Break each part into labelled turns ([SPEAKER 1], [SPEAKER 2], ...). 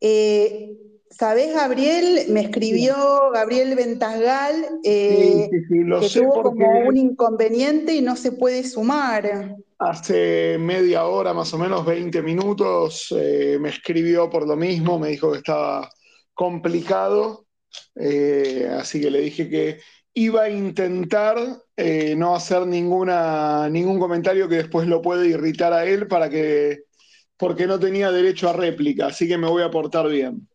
[SPEAKER 1] Eh, ¿Sabés, Gabriel? Me escribió Gabriel Ventasgal eh, que tuvo como un inconveniente y no se puede sumar.
[SPEAKER 2] Hace media hora, más o menos 20 minutos, eh, me escribió por lo mismo, me dijo que estaba complicado, así que le dije que iba a intentar no hacer ninguna, ningún comentario que después lo pueda irritar a él para que porque no tenía derecho a réplica, así que me voy a portar bien.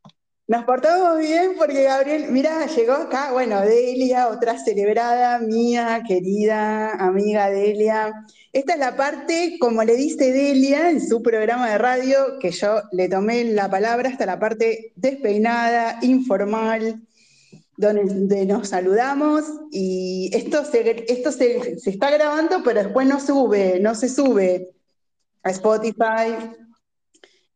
[SPEAKER 1] Nos portamos bien porque Gabriel, mira, llegó acá, bueno, Delia, otra celebrada mía, querida amiga Delia. Esta es la parte, como le dice Delia en su programa de radio, que yo le tomé la palabra, hasta la parte despeinada, informal, donde, nos saludamos y esto, se, esto se, se está grabando, pero después no sube, no se sube a Spotify,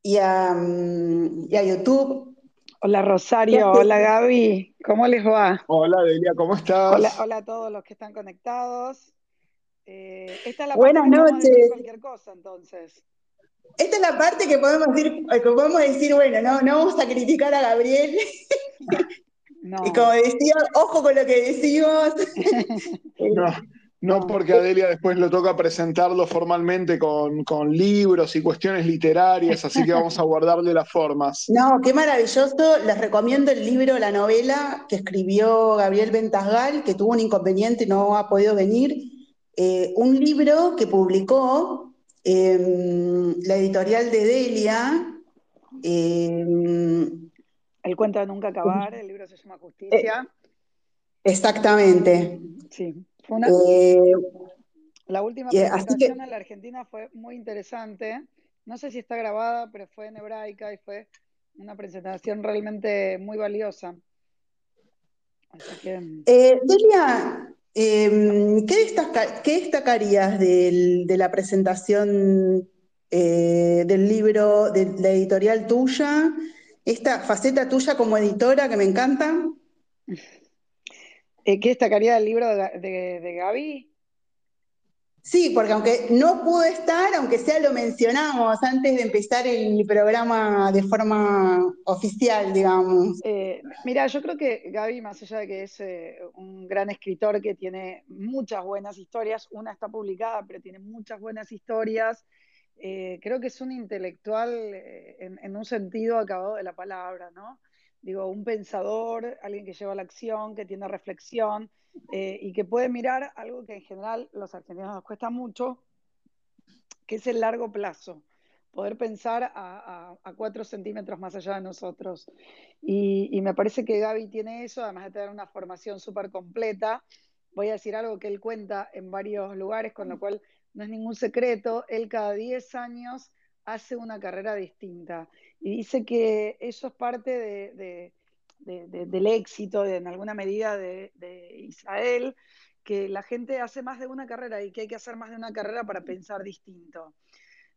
[SPEAKER 1] y a, mm, y a YouTube.
[SPEAKER 3] Hola Rosario, hola Gaby, ¿cómo les va?
[SPEAKER 2] Hola Delia, ¿cómo estás?
[SPEAKER 3] Hola, hola a todos los que están conectados.
[SPEAKER 1] Eh, esta es la Buenas parte noches. cualquier cosa entonces. Esta es la parte que podemos decir, que podemos decir, bueno, no, no vamos a criticar a Gabriel. Y como decía, ojo con lo que decimos.
[SPEAKER 2] no. No porque Adelia después lo toca presentarlo formalmente con, libros y cuestiones literarias, así que vamos a guardarle las formas.
[SPEAKER 1] No, qué maravilloso. Les recomiendo el libro, la novela que escribió Gabriel Ventasgal, que tuvo un inconveniente y no ha podido venir. Eh, un libro que publicó em, la editorial de Delia.
[SPEAKER 3] Em, el cuento de nunca acabar, el libro se llama Justicia.
[SPEAKER 1] Eh, exactamente.
[SPEAKER 3] Sí. Eh, la última presentación en la Argentina fue muy interesante. No sé si está grabada, pero fue en hebraica y fue una presentación realmente muy valiosa.
[SPEAKER 1] Eh, Delia, em, ¿qué, destacarías de la presentación eh, del libro, de la editorial tuya? Esta faceta tuya como editora que me encanta.
[SPEAKER 3] Eh, ¿Qué destacaría del libro de, de, Gaby?
[SPEAKER 1] Sí, porque aunque no pudo estar, aunque sea lo mencionamos antes de empezar el programa de forma oficial, digamos.
[SPEAKER 3] Eh, mira, yo creo que Gaby, más allá de que es eh, un gran escritor que tiene muchas buenas historias, una está publicada, pero tiene muchas buenas historias, creo que es un intelectual en, en, un sentido acabado de la palabra, ¿no? Digo, un pensador, alguien que lleva la acción, que tiene reflexión eh, y que puede mirar algo que en general los argentinos nos cuesta mucho, que es el largo plazo, poder pensar a, cuatro centímetros más allá de nosotros. Y, me parece que Gaby tiene eso, además de tener una formación súper completa. Voy a decir algo que él cuenta en varios lugares, con lo cual no es ningún secreto. Él cada 10 años hace una carrera distinta. Y dice que eso es parte del éxito, de, en alguna medida, de, Israel, que la gente hace más de una carrera y que hay que hacer más de una carrera para pensar distinto.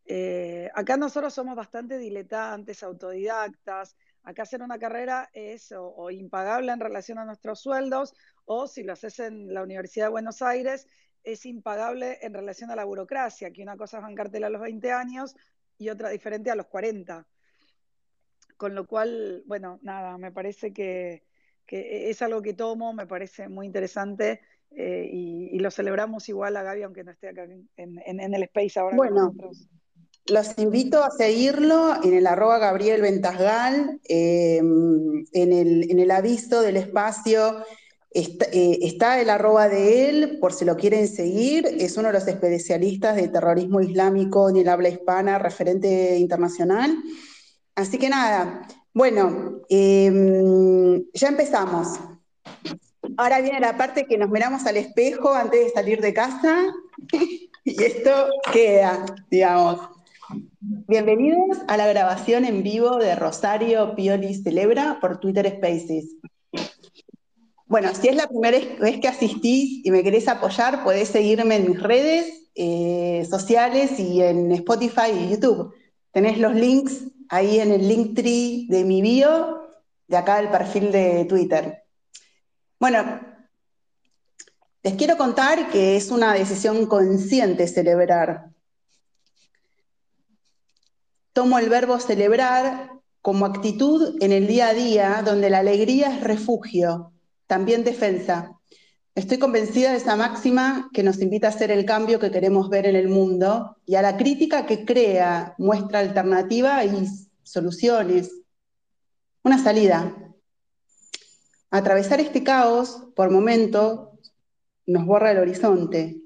[SPEAKER 3] Eh, acá nosotros somos bastante diletantes, autodidactas. Acá hacer una carrera es o, impagable en relación a nuestros sueldos, o si lo haces en la Universidad de Buenos Aires, es impagable en relación a la burocracia, que una cosa es bancártela a los 20 años y otra diferente a los 40. Con lo cual, bueno, nada, me parece que, es algo que tomo, me parece muy interesante eh, y, lo celebramos igual a Gaby, aunque no esté acá en, el Space ahora
[SPEAKER 1] bueno, Los invito a seguirlo en el arroba Gabriel Ventasgal, eh, en, el, aviso del espacio Está, eh, está, el arroba de él, por si lo quieren seguir, es uno de los especialistas de terrorismo islámico en el habla hispana, referente internacional. Así que nada, bueno, em, ya empezamos. Ahora viene la parte que nos miramos al espejo antes de salir de casa y esto queda, digamos. Bienvenidos a la grabación en vivo de Rosario Pioli Celebra por Twitter Spaces. Bueno, si es la primera vez que asistís y me querés apoyar, podés seguirme en mis redes eh, sociales y en Spotify y YouTube. Tenés los links ahí en el link tree de mi bio, de acá el perfil de Twitter. Bueno, les quiero contar que es una decisión consciente celebrar. Tomo el verbo celebrar como actitud en el día a día, donde la alegría es refugio, también defensa. Estoy convencida de esa máxima que nos invita a hacer el cambio que queremos ver en el mundo y a la crítica que crea, muestra alternativa y soluciones. Una salida. Atravesar este caos, por momento, nos borra el horizonte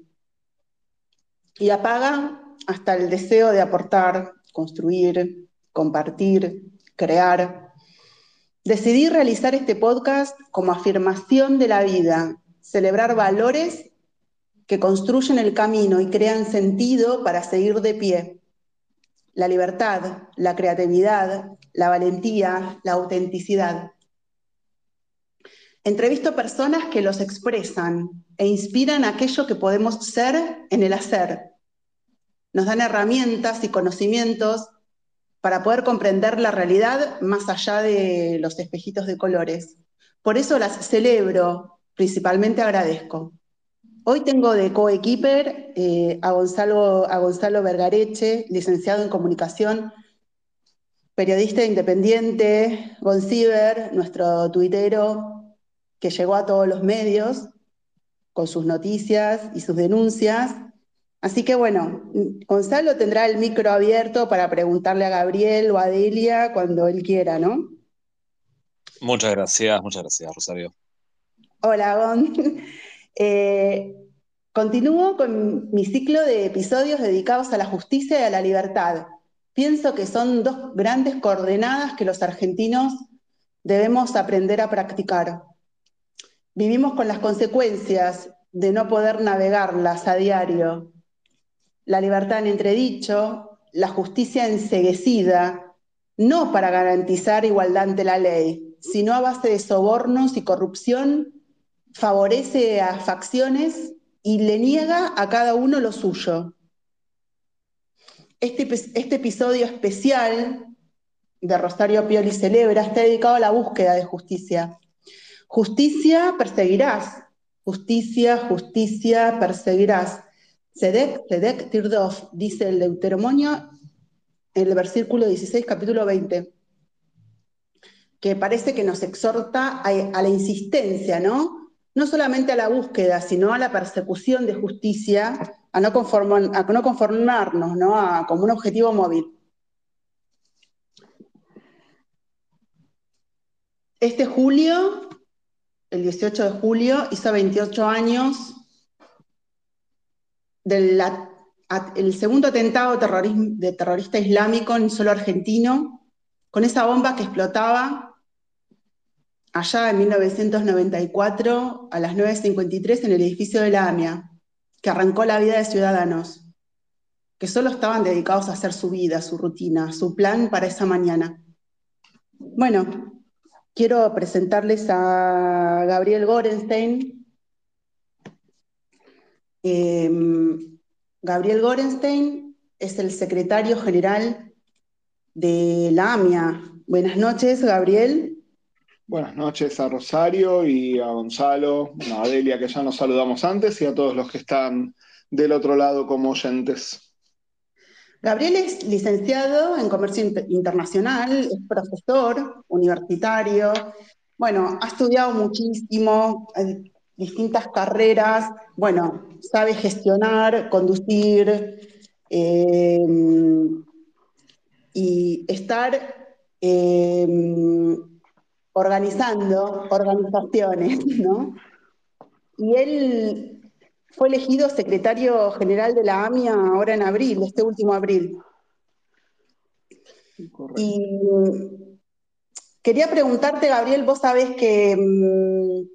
[SPEAKER 1] y apaga hasta el deseo de aportar, construir, compartir, crear. Decidí realizar este podcast como afirmación de la vida, celebrar valores que construyen el camino y crean sentido para seguir de pie. La libertad, la creatividad, la valentía, la autenticidad. Entrevisto personas que los expresan e inspiran aquello que podemos ser en el hacer. Nos dan herramientas y conocimientos para poder comprender la realidad más allá de los espejitos de colores. Por eso las celebro, principalmente agradezco. Hoy tengo de coequiper eh, a, Gonzalo, a Gonzalo Vergareche, licenciado en comunicación, periodista independiente, Gonciber, nuestro tuitero, que llegó a todos los medios con sus noticias y sus denuncias, Así que bueno, Gonzalo tendrá el micro abierto para preguntarle a Gabriel o a Delia cuando él quiera, ¿no?
[SPEAKER 4] Muchas gracias, muchas gracias, Rosario.
[SPEAKER 1] Hola, Gon. Eh, continúo con mi ciclo de episodios dedicados a la justicia y a la libertad. Pienso que son dos grandes coordenadas que los argentinos debemos aprender a practicar. Vivimos con las consecuencias de no poder navegarlas a diario, la libertad en entredicho, la justicia enseguecida, no para garantizar igualdad ante la ley, sino a base de sobornos y corrupción, favorece a facciones y le niega a cada uno lo suyo. Este, este episodio especial de Rosario Pioli Celebra está dedicado a la búsqueda de justicia. Justicia perseguirás, justicia, justicia perseguirás. Sedek, Sedek, Tirdof, dice el Deuteronomio en el versículo 16, capítulo 20, que parece que nos exhorta a, la insistencia, ¿no? No solamente a la búsqueda, sino a la persecución de justicia, a no, a no conformarnos, ¿no? como un objetivo móvil. Este julio, el 18 de julio, hizo 28 años del el segundo atentado de terrorista islámico en suelo argentino, con esa bomba que explotaba allá en 1994 a las 9.53 en el edificio de la AMIA, que arrancó la vida de ciudadanos, que solo estaban dedicados a hacer su vida, su rutina, su plan para esa mañana. Bueno, quiero presentarles a Gabriel Gorenstein, Em, Gabriel Gorenstein es el secretario general de la AMIA. Buenas noches, Gabriel.
[SPEAKER 2] Buenas noches a Rosario y a Gonzalo, a Adelia, que ya nos saludamos antes, y a todos los que están del otro lado como oyentes.
[SPEAKER 1] Gabriel es licenciado en Comercio Internacional, es profesor universitario, bueno, ha estudiado muchísimo, distintas carreras, bueno, sabe gestionar, conducir eh, y estar eh, organizando organizaciones, ¿no? Y él fue elegido secretario general de la AMIA ahora en abril, este último abril. Y quería preguntarte, Gabriel, vos sabés que mm,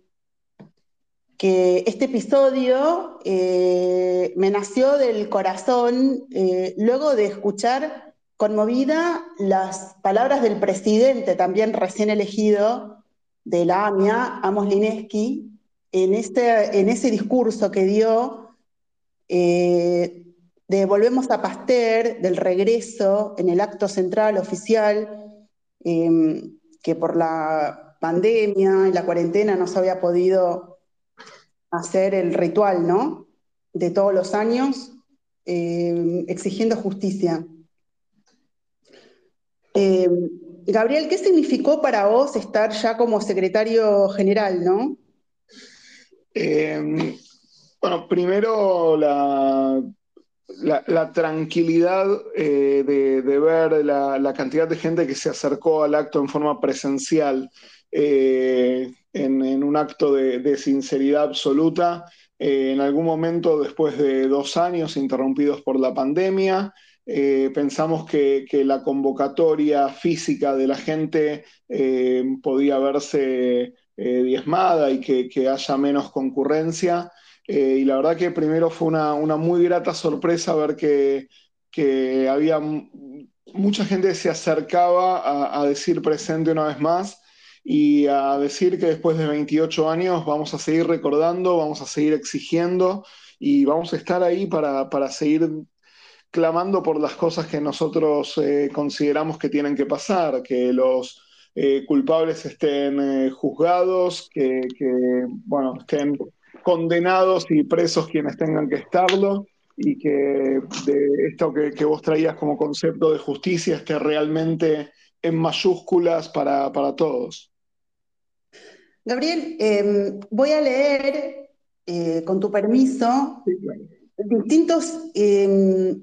[SPEAKER 1] que este episodio eh, me nació del corazón eh, luego de escuchar conmovida las palabras del presidente, también recién elegido de la AMIA, Amos Lineski, en, este, en ese discurso que dio eh, de Volvemos a Pasteur, del regreso en el acto central oficial, que por la pandemia y la cuarentena no se había podido hacer el ritual, ¿no? De todos los años, eh, exigiendo justicia. Eh, Gabriel, ¿qué significó para vos estar ya como secretario general, no?
[SPEAKER 2] Eh, bueno, primero la, la, tranquilidad eh, de, ver la, cantidad de gente que se acercó al acto en forma presencial, eh, en, un acto de, sinceridad absoluta. Eh, en algún momento, después de dos años interrumpidos por la pandemia, pensamos que, la convocatoria física de la gente podía verse diezmada y que haya menos concurrencia. Eh, y la verdad que primero fue una, muy grata sorpresa ver que, había mucha gente que se acercaba a, decir presente una vez más y a decir que después de 28 años vamos a seguir recordando, vamos a seguir exigiendo y vamos a estar ahí para, seguir clamando por las cosas que nosotros eh, consideramos que tienen que pasar, que los eh, culpables estén juzgados, que, que, bueno, estén condenados y presos quienes tengan que estarlo y que de esto que, vos traías como concepto de justicia esté realmente en mayúsculas para, todos.
[SPEAKER 1] Gabriel, em, voy a leer, eh, con tu permiso, distintos em,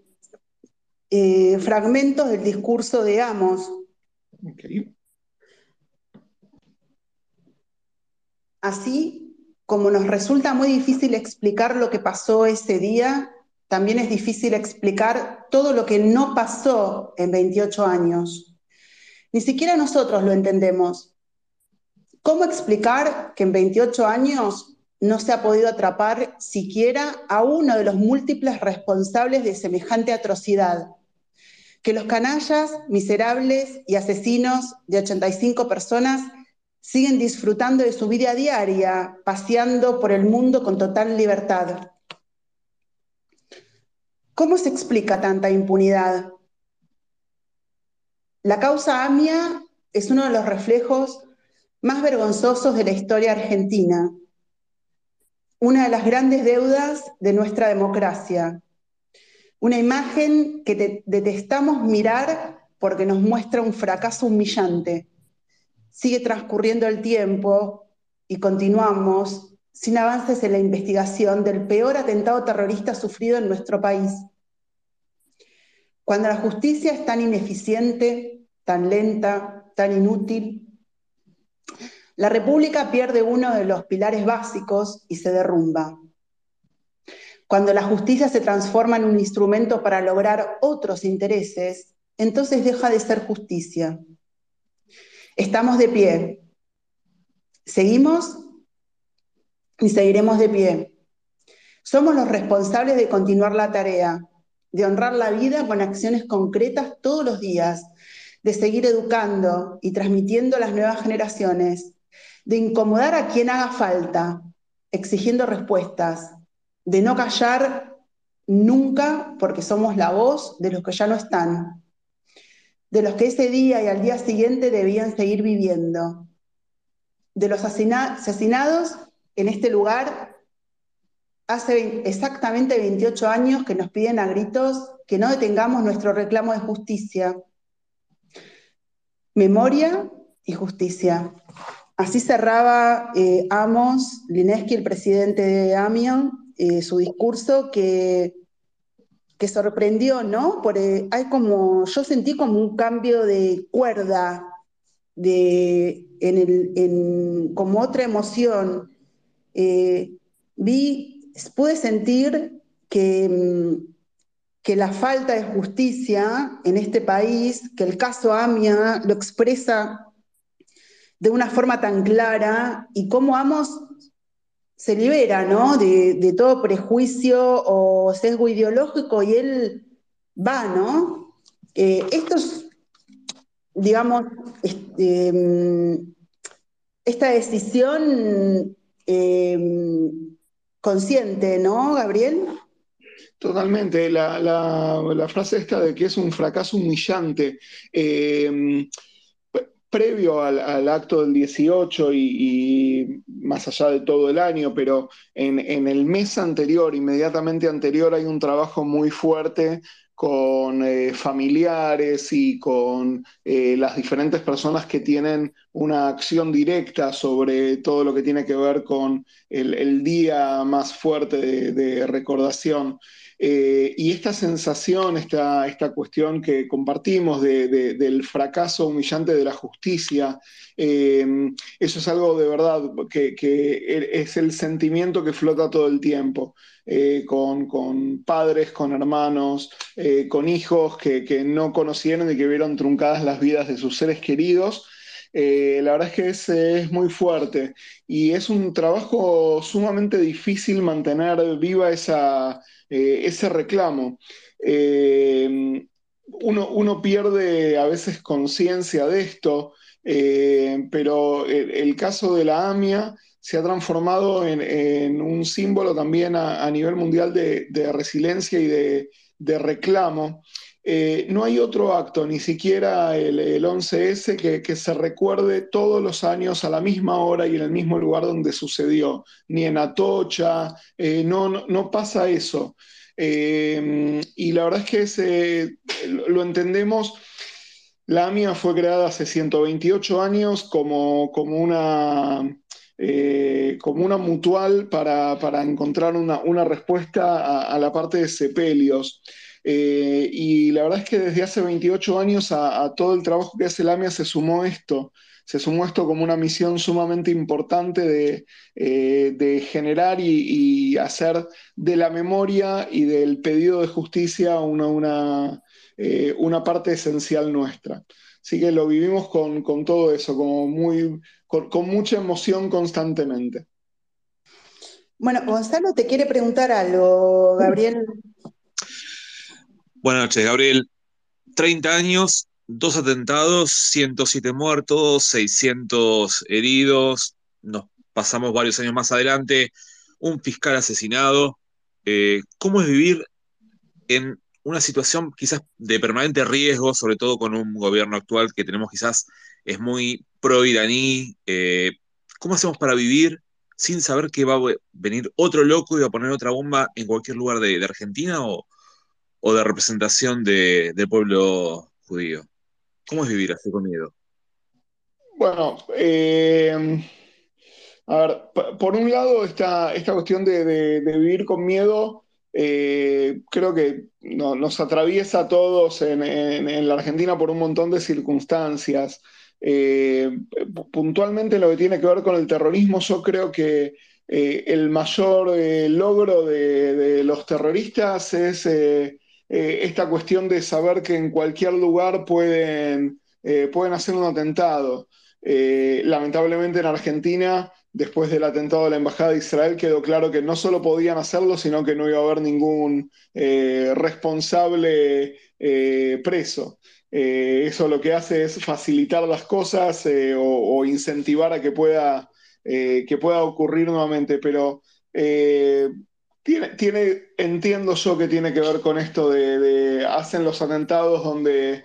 [SPEAKER 1] eh, fragmentos del discurso de Amos. Así como nos resulta muy difícil explicar lo que pasó ese día, también es difícil explicar todo lo que no pasó en 28 años. Ni siquiera nosotros lo entendemos. ¿Cómo explicar que en 28 años no se ha podido atrapar siquiera a uno de los múltiples responsables de semejante atrocidad? Que los canallas, miserables y asesinos de 85 personas siguen disfrutando de su vida diaria, paseando por el mundo con total libertad. ¿Cómo se explica tanta impunidad? La causa AMIA es uno de los reflejos más vergonzosos de la historia argentina, una de las grandes deudas de nuestra democracia, una imagen que detestamos mirar porque nos muestra un fracaso humillante sigue transcurriendo el tiempo y continuamos sin avances en la investigación del peor atentado terrorista sufrido en nuestro país. Cuando la justicia es tan ineficiente, tan lenta, tan inútil, la República pierde uno de los pilares básicos y se derrumba. Cuando la justicia se transforma en un instrumento para lograr otros intereses, entonces deja de ser justicia Estamos de pie. Seguimos y seguiremos de pie. Somos los responsables de continuar la tarea, de honrar la vida con acciones concretas todos los días, de seguir educando y transmitiendo a las nuevas generaciones, de incomodar a quien haga falta, exigiendo respuestas, de no callar nunca porque somos la voz de los que ya no están, de los que ese día y al día siguiente debían seguir viviendo, de los asesinados en este lugar hace exactamente 28 años que nos piden a gritos que no detengamos nuestro reclamo de justicia. Memoria y justicia. Así cerraba eh, Amos Lineski, el presidente de Amion, eh, su discurso que que sorprendió, ¿no? Porque hay como, yo sentí como un cambio de cuerda, de, en el, como otra emoción. Eh, vi, pude sentir que, mm, que la falta de justicia en este país, que el caso AMIA lo expresa de una forma tan clara y cómo Amos se libera, ¿no? De, todo prejuicio o sesgo ideológico y él va, ¿no? Eh, esto es, digamos, este, mm, esta decisión eh, consciente, ¿no, Gabriel?
[SPEAKER 2] Totalmente. La, frase esta de que es un fracaso humillante. Eh, previo al, acto del 18 y, más allá de todo el año, pero en, el mes anterior, inmediatamente anterior, hay un trabajo muy fuerte con eh, familiares y con eh, las diferentes personas que tienen una acción directa sobre todo lo que tiene que ver con el, día más fuerte de, recordación. Eh, y esta sensación, esta, esta cuestión que compartimos del fracaso humillante de la justicia, eso es algo de verdad que, que es el sentimiento que flota todo el tiempo. Eh, con, padres, con hermanos, eh, con hijos que, no conocieron y que vieron truncadas las vidas de sus seres queridos. Eh, la verdad es que es, muy fuerte y es un trabajo sumamente difícil mantener viva esa, ese reclamo. Uno, pierde a veces conciencia de esto, pero el, caso de la AMIA se ha transformado en, un símbolo también a, nivel mundial de, resiliencia y de, reclamo. Eh, no hay otro acto, ni siquiera el, 11S, que, se recuerde todos los años a la misma hora y en el mismo lugar donde sucedió, ni en Atocha, eh, no, pasa eso. Eh, y la verdad es que lo entendemos. La AMIA fue creada hace 128 años como, una eh, como una mutual para, encontrar una, respuesta a, la parte de sepelios. Eh, y la verdad es que desde hace 28 años a, todo el trabajo que hace el AMIA se sumó esto, se sumó esto como una misión sumamente importante de, eh, generar y, hacer de la memoria y del pedido de justicia una, una, una parte esencial nuestra. Así que lo vivimos con, con todo eso, muy, con, mucha emoción constantemente.
[SPEAKER 1] Bueno, Gonzalo te quiere preguntar algo, Gabriel.
[SPEAKER 4] Buenas noches, Gabriel. 30 años, dos atentados, 107 muertos, 600 heridos. Nos pasamos varios años más adelante, un fiscal asesinado. Eh, ¿Cómo es vivir en una situación quizás de permanente riesgo, sobre todo con un gobierno actual que tenemos quizás es muy pro-iraní. Eh, ¿Cómo hacemos para vivir sin saber que va a venir otro loco y va a poner otra bomba en cualquier lugar de, Argentina o, de representación del pueblo judío? ¿Cómo es vivir así con miedo?
[SPEAKER 2] Bueno, eh, a ver, por un lado, esta, esta cuestión de vivir con miedo eh, creo que nos atraviesa a todos en, la Argentina por un montón de circunstancias. Eh, puntualmente lo que tiene que ver con el terrorismo, yo creo que el mayor logro de, los terroristas es esta cuestión de saber que en cualquier lugar pueden, pueden hacer un atentado. lamentablemente en Argentina después del atentado de la Embajada de Israel quedó claro que no solo podían hacerlo, sino que no iba a haber ningún eh, responsable eh, preso. Eh, eso lo que hace es facilitar las cosas o, incentivar a que pueda, que pueda ocurrir nuevamente, pero tiene, entiendo yo que tiene que ver con esto de, hacen los atentados donde,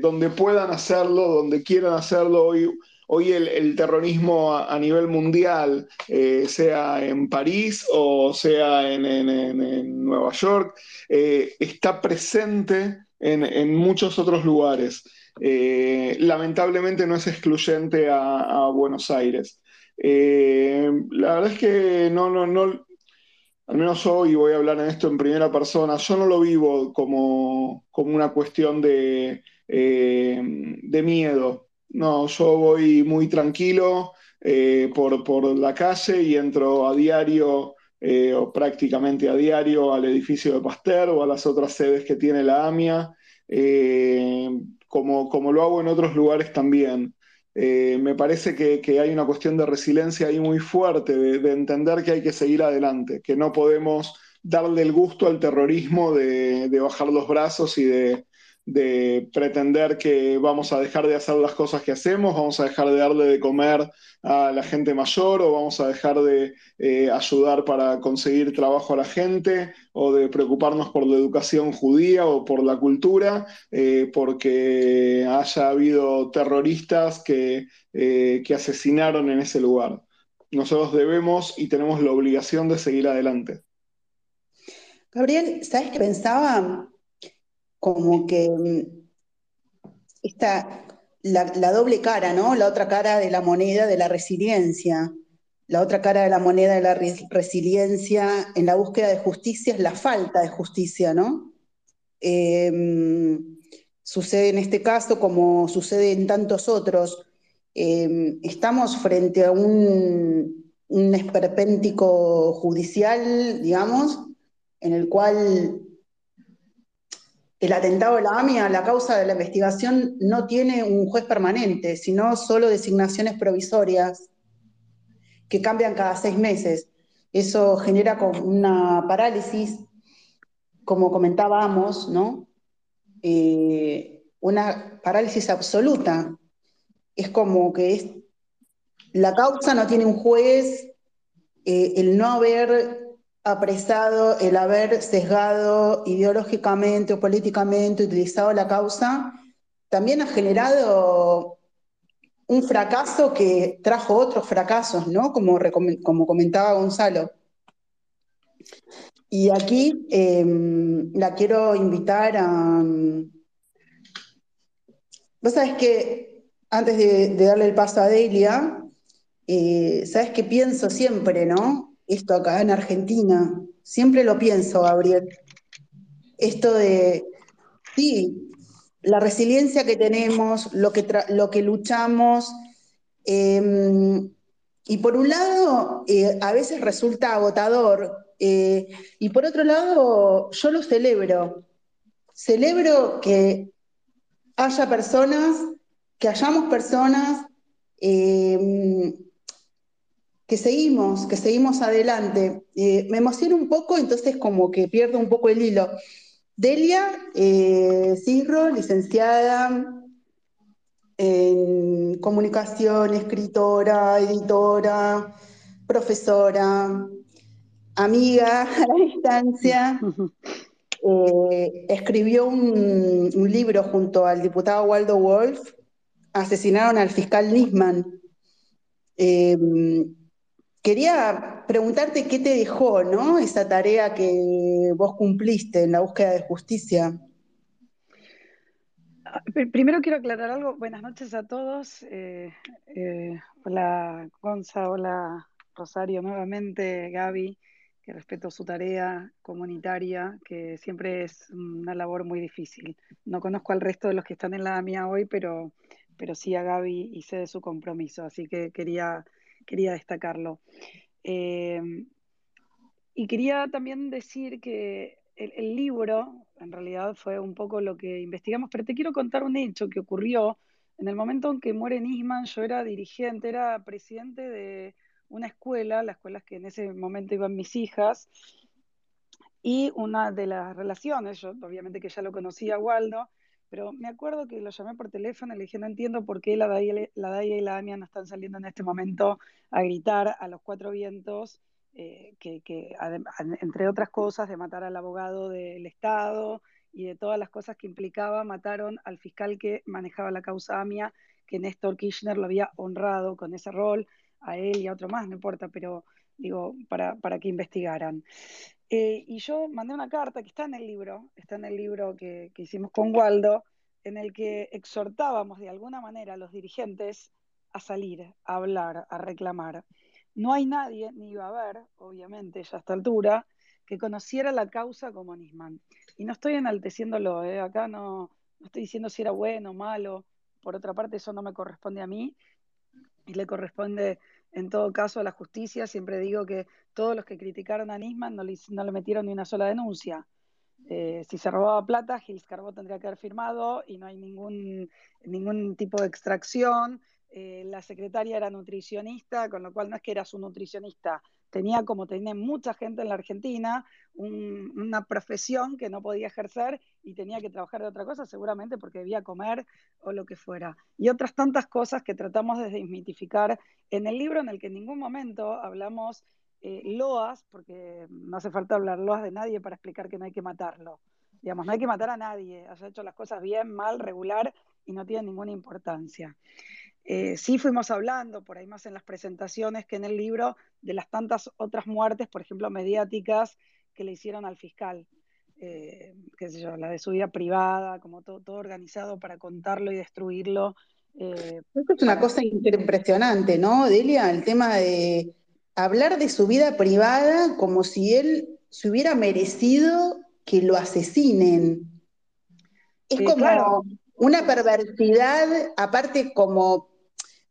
[SPEAKER 2] donde puedan hacerlo, donde quieran hacerlo. Hoy, hoy el, terrorismo a, nivel mundial, eh, sea en París o sea en, Nueva York, eh, está presente en, muchos otros lugares. Eh, lamentablemente no es excluyente a, Buenos Aires. la verdad es que no, no, no, al menos hoy voy a hablar en esto en primera persona, yo no lo vivo como, una cuestión de, de miedo. No, yo voy muy tranquilo eh, por, la calle y entro a diario eh, o prácticamente a diario al edificio de Pasteur o a las otras sedes que tiene la AMIA, eh, como, como, lo hago en otros lugares también. Me parece que, hay una cuestión de resiliencia ahí muy fuerte, de, entender que hay que seguir adelante, que no podemos darle el gusto al terrorismo de bajar los brazos y de, de pretender que vamos a dejar de hacer las cosas que hacemos, vamos a dejar de darle de comer a la gente mayor o vamos a dejar de eh, ayudar para conseguir trabajo a la gente o de preocuparnos por la educación judía o por la cultura eh, porque haya habido terroristas que, eh, que asesinaron en ese lugar. Nosotros debemos y tenemos la obligación de seguir adelante.
[SPEAKER 1] Gabriel, ¿sabes qué pensaba? Como que mm, esta, la, doble cara, ¿no? La otra cara de la moneda de la resiliencia. La otra cara de la moneda de la resiliencia en la búsqueda de justicia es la falta de justicia, ¿no? Em, sucede en este caso como sucede en tantos otros. Em, estamos frente a un, un esperpéntico judicial, digamos, en el cual el atentado de la AMIA, la causa de la investigación, no tiene un juez permanente, sino solo designaciones provisorias que cambian cada seis meses. Eso genera una parálisis, como comentábamos, ¿no? Eh, una parálisis absoluta. Es como que la causa no tiene un juez, eh, el no haber apresado el haber sesgado ideológicamente o políticamente, utilizado la causa, también ha generado un fracaso que trajo otros fracasos, ¿no? Como, como comentaba Gonzalo. Y aquí em, la quiero invitar a... Vos sabés que antes de, darle el paso a Delia, eh, sabes que pienso siempre, ¿no? Esto acá en Argentina. Siempre lo pienso, Gabriel. Esto de, sí, la resiliencia que tenemos, lo que, lo que luchamos. Em, y por un lado, eh, a veces resulta agotador. Eh, y por otro lado, yo lo celebro. Celebro que haya personas, que hayamos personas em, que seguimos, que seguimos adelante. Eh, me emociona un poco, entonces como que pierdo un poco el hilo. Delia eh, Cirro, licenciada en comunicación, escritora, editora, profesora, amiga a la distancia. Eh, escribió un, libro junto al diputado Waldo Wolf, Asesinaron al fiscal Nisman. Quería preguntarte qué te dejó, ¿no? Esa tarea que vos cumpliste en la búsqueda de justicia.
[SPEAKER 3] Primero quiero aclarar algo. Buenas noches a todos. Eh, eh, hola Gonza, hola Rosario nuevamente, Gaby, que respeto su tarea comunitaria, que siempre es una labor muy difícil. No conozco al resto de los que están en la mía hoy, pero, pero sí a Gaby y sé de su compromiso, así que quería quería destacarlo. Em, y quería también decir que el, libro, en realidad, fue un poco lo que investigamos, pero te quiero contar un hecho que ocurrió en el momento en que muere Nisman. Yo era dirigente, era presidente de una escuela, la escuela que en ese momento iban mis hijas, y una de las relaciones, yo obviamente que ya lo conocía, Waldo, pero me acuerdo que lo llamé por teléfono y le dije, no entiendo por qué la Daya, la y la Amia no están saliendo en este momento a gritar a los cuatro vientos, eh, que, entre otras cosas, de matar al abogado del Estado y de todas las cosas que implicaba, mataron al fiscal que manejaba la causa AMIA, que Néstor Kirchner lo había honrado con ese rol, a él y a otro más, no importa, pero digo, para, para que investigaran. Eh, y yo mandé una carta que está en el libro, está en el libro que, hicimos con Waldo, en el que exhortábamos de alguna manera a los dirigentes a salir, a hablar, a reclamar. No hay nadie, ni iba a haber, obviamente, ya a esta altura, que conociera la causa como Nisman. Y no estoy enalteciéndolo, ¿eh? acá no, no estoy diciendo si era bueno o malo, por otra parte eso no me corresponde a mí, y le corresponde en todo caso a la justicia. Siempre digo que todos los que criticaron a Nisman no le, no le metieron ni una sola denuncia. Eh, si se robaba plata, Gils Carbó tendría que haber firmado y no hay ningún, ningún tipo de extracción. Eh, la secretaria era nutricionista, con lo cual no es que era su nutricionista, tenía como tenía mucha gente en la Argentina, una profesión que no podía ejercer y tenía que trabajar de otra cosa, seguramente porque debía comer o lo que fuera. Y otras tantas cosas que tratamos de desmitificar en el libro en el que en ningún momento hablamos eh, loas, porque no hace falta hablar loas de nadie para explicar que no hay que matarlo. Digamos, no hay que matar a nadie, haya hecho las cosas bien, mal, regular y no tiene ninguna importancia. Eh, sí fuimos hablando, por ahí más en las presentaciones que en el libro, de las tantas otras muertes, por ejemplo, mediáticas que le hicieron al fiscal. eh, qué sé yo, la de su vida privada, como todo, todo organizado para contarlo y destruirlo.
[SPEAKER 1] Eh, Esto es una cosa impresionante, ¿no, Delia? El tema de hablar de su vida privada como si él se hubiera merecido que lo asesinen. Es como una perversidad, aparte como,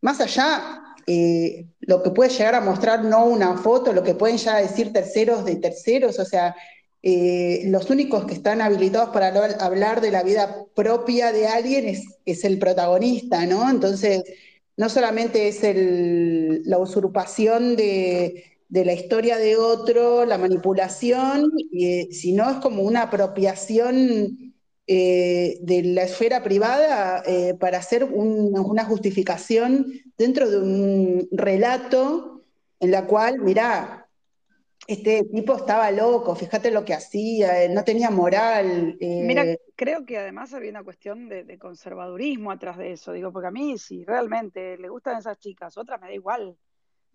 [SPEAKER 1] más allá, eh, lo que puede llegar a mostrar no una foto, lo que pueden ya decir terceros de terceros, o sea, eh, los únicos que están habilitados para hablar de la vida propia de alguien es, el protagonista, ¿no? Entonces, no solamente es la usurpación de, la historia de otro, la manipulación, eh, sino es como una apropiación eh, de la esfera privada para hacer una justificación dentro de un relato en la cual, mirá, este tipo estaba loco, fíjate lo que hacía, eh, no tenía moral.
[SPEAKER 3] Mira, eh. creo que además había una cuestión de, conservadurismo atrás de eso, digo, porque a mí si realmente le gustan esas chicas, otras me da igual.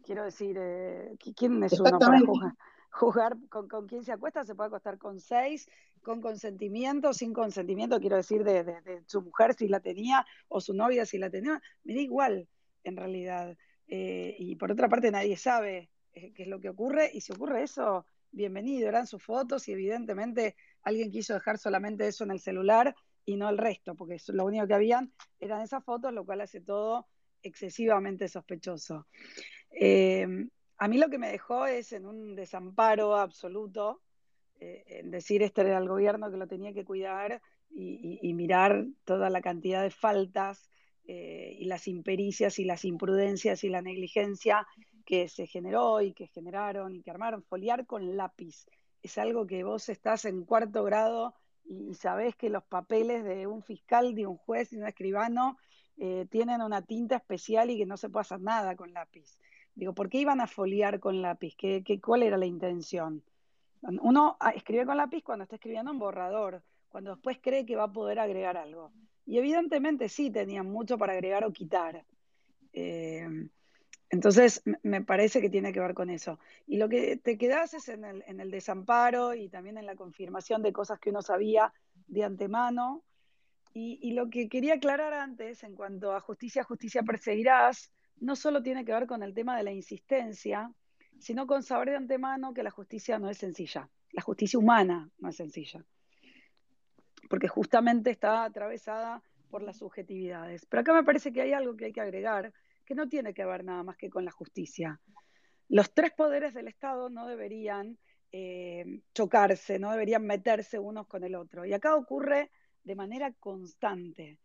[SPEAKER 3] Quiero decir, eh, ¿quién es uno para? Jugar con, con quién se acuesta, se puede acostar con seis, con consentimiento, sin consentimiento, quiero decir, de, de, su mujer si la tenía, o su novia si la tenía, me da igual, en realidad. y por otra parte, nadie sabe eh, qué es lo que ocurre, y si ocurre eso, bienvenido, eran sus fotos y evidentemente alguien quiso dejar solamente eso en el celular y no el resto, porque lo único que habían eran esas fotos, lo cual hace todo excesivamente sospechoso. Eh, a mí lo que me dejó es en un desamparo absoluto, eh, en decir este era el gobierno que lo tenía que cuidar y, mirar toda la cantidad de faltas y las impericias y las imprudencias y la negligencia que se generó y que generaron y que armaron, foliar con lápiz. Es algo que vos estás en cuarto grado y, sabés que los papeles de un fiscal, de un juez y un escribano eh, tienen una tinta especial y que no se puede hacer nada con lápiz. Digo, ¿por qué iban a foliar con lápiz? ¿Qué, qué, cuál era la intención? Uno ah, escribe con lápiz cuando está escribiendo un borrador, cuando después cree que va a poder agregar algo. Y evidentemente sí tenían mucho para agregar o quitar. Eh, entonces, me parece que tiene que ver con eso. Y lo que te quedas es en el, desamparo y también en la confirmación de cosas que uno sabía de antemano. Y, lo que quería aclarar antes, en cuanto a justicia, justicia perseguirás, no solo tiene que ver con el tema de la insistencia, sino con saber de antemano que la justicia no es sencilla. La justicia humana no es sencilla. Porque justamente está atravesada por las subjetividades. Pero acá me parece que hay algo que hay que agregar, que no tiene que ver nada más que con la justicia. Los tres poderes del Estado no deberían eh, chocarse, no deberían meterse unos con el otro. Y acá ocurre de manera constante.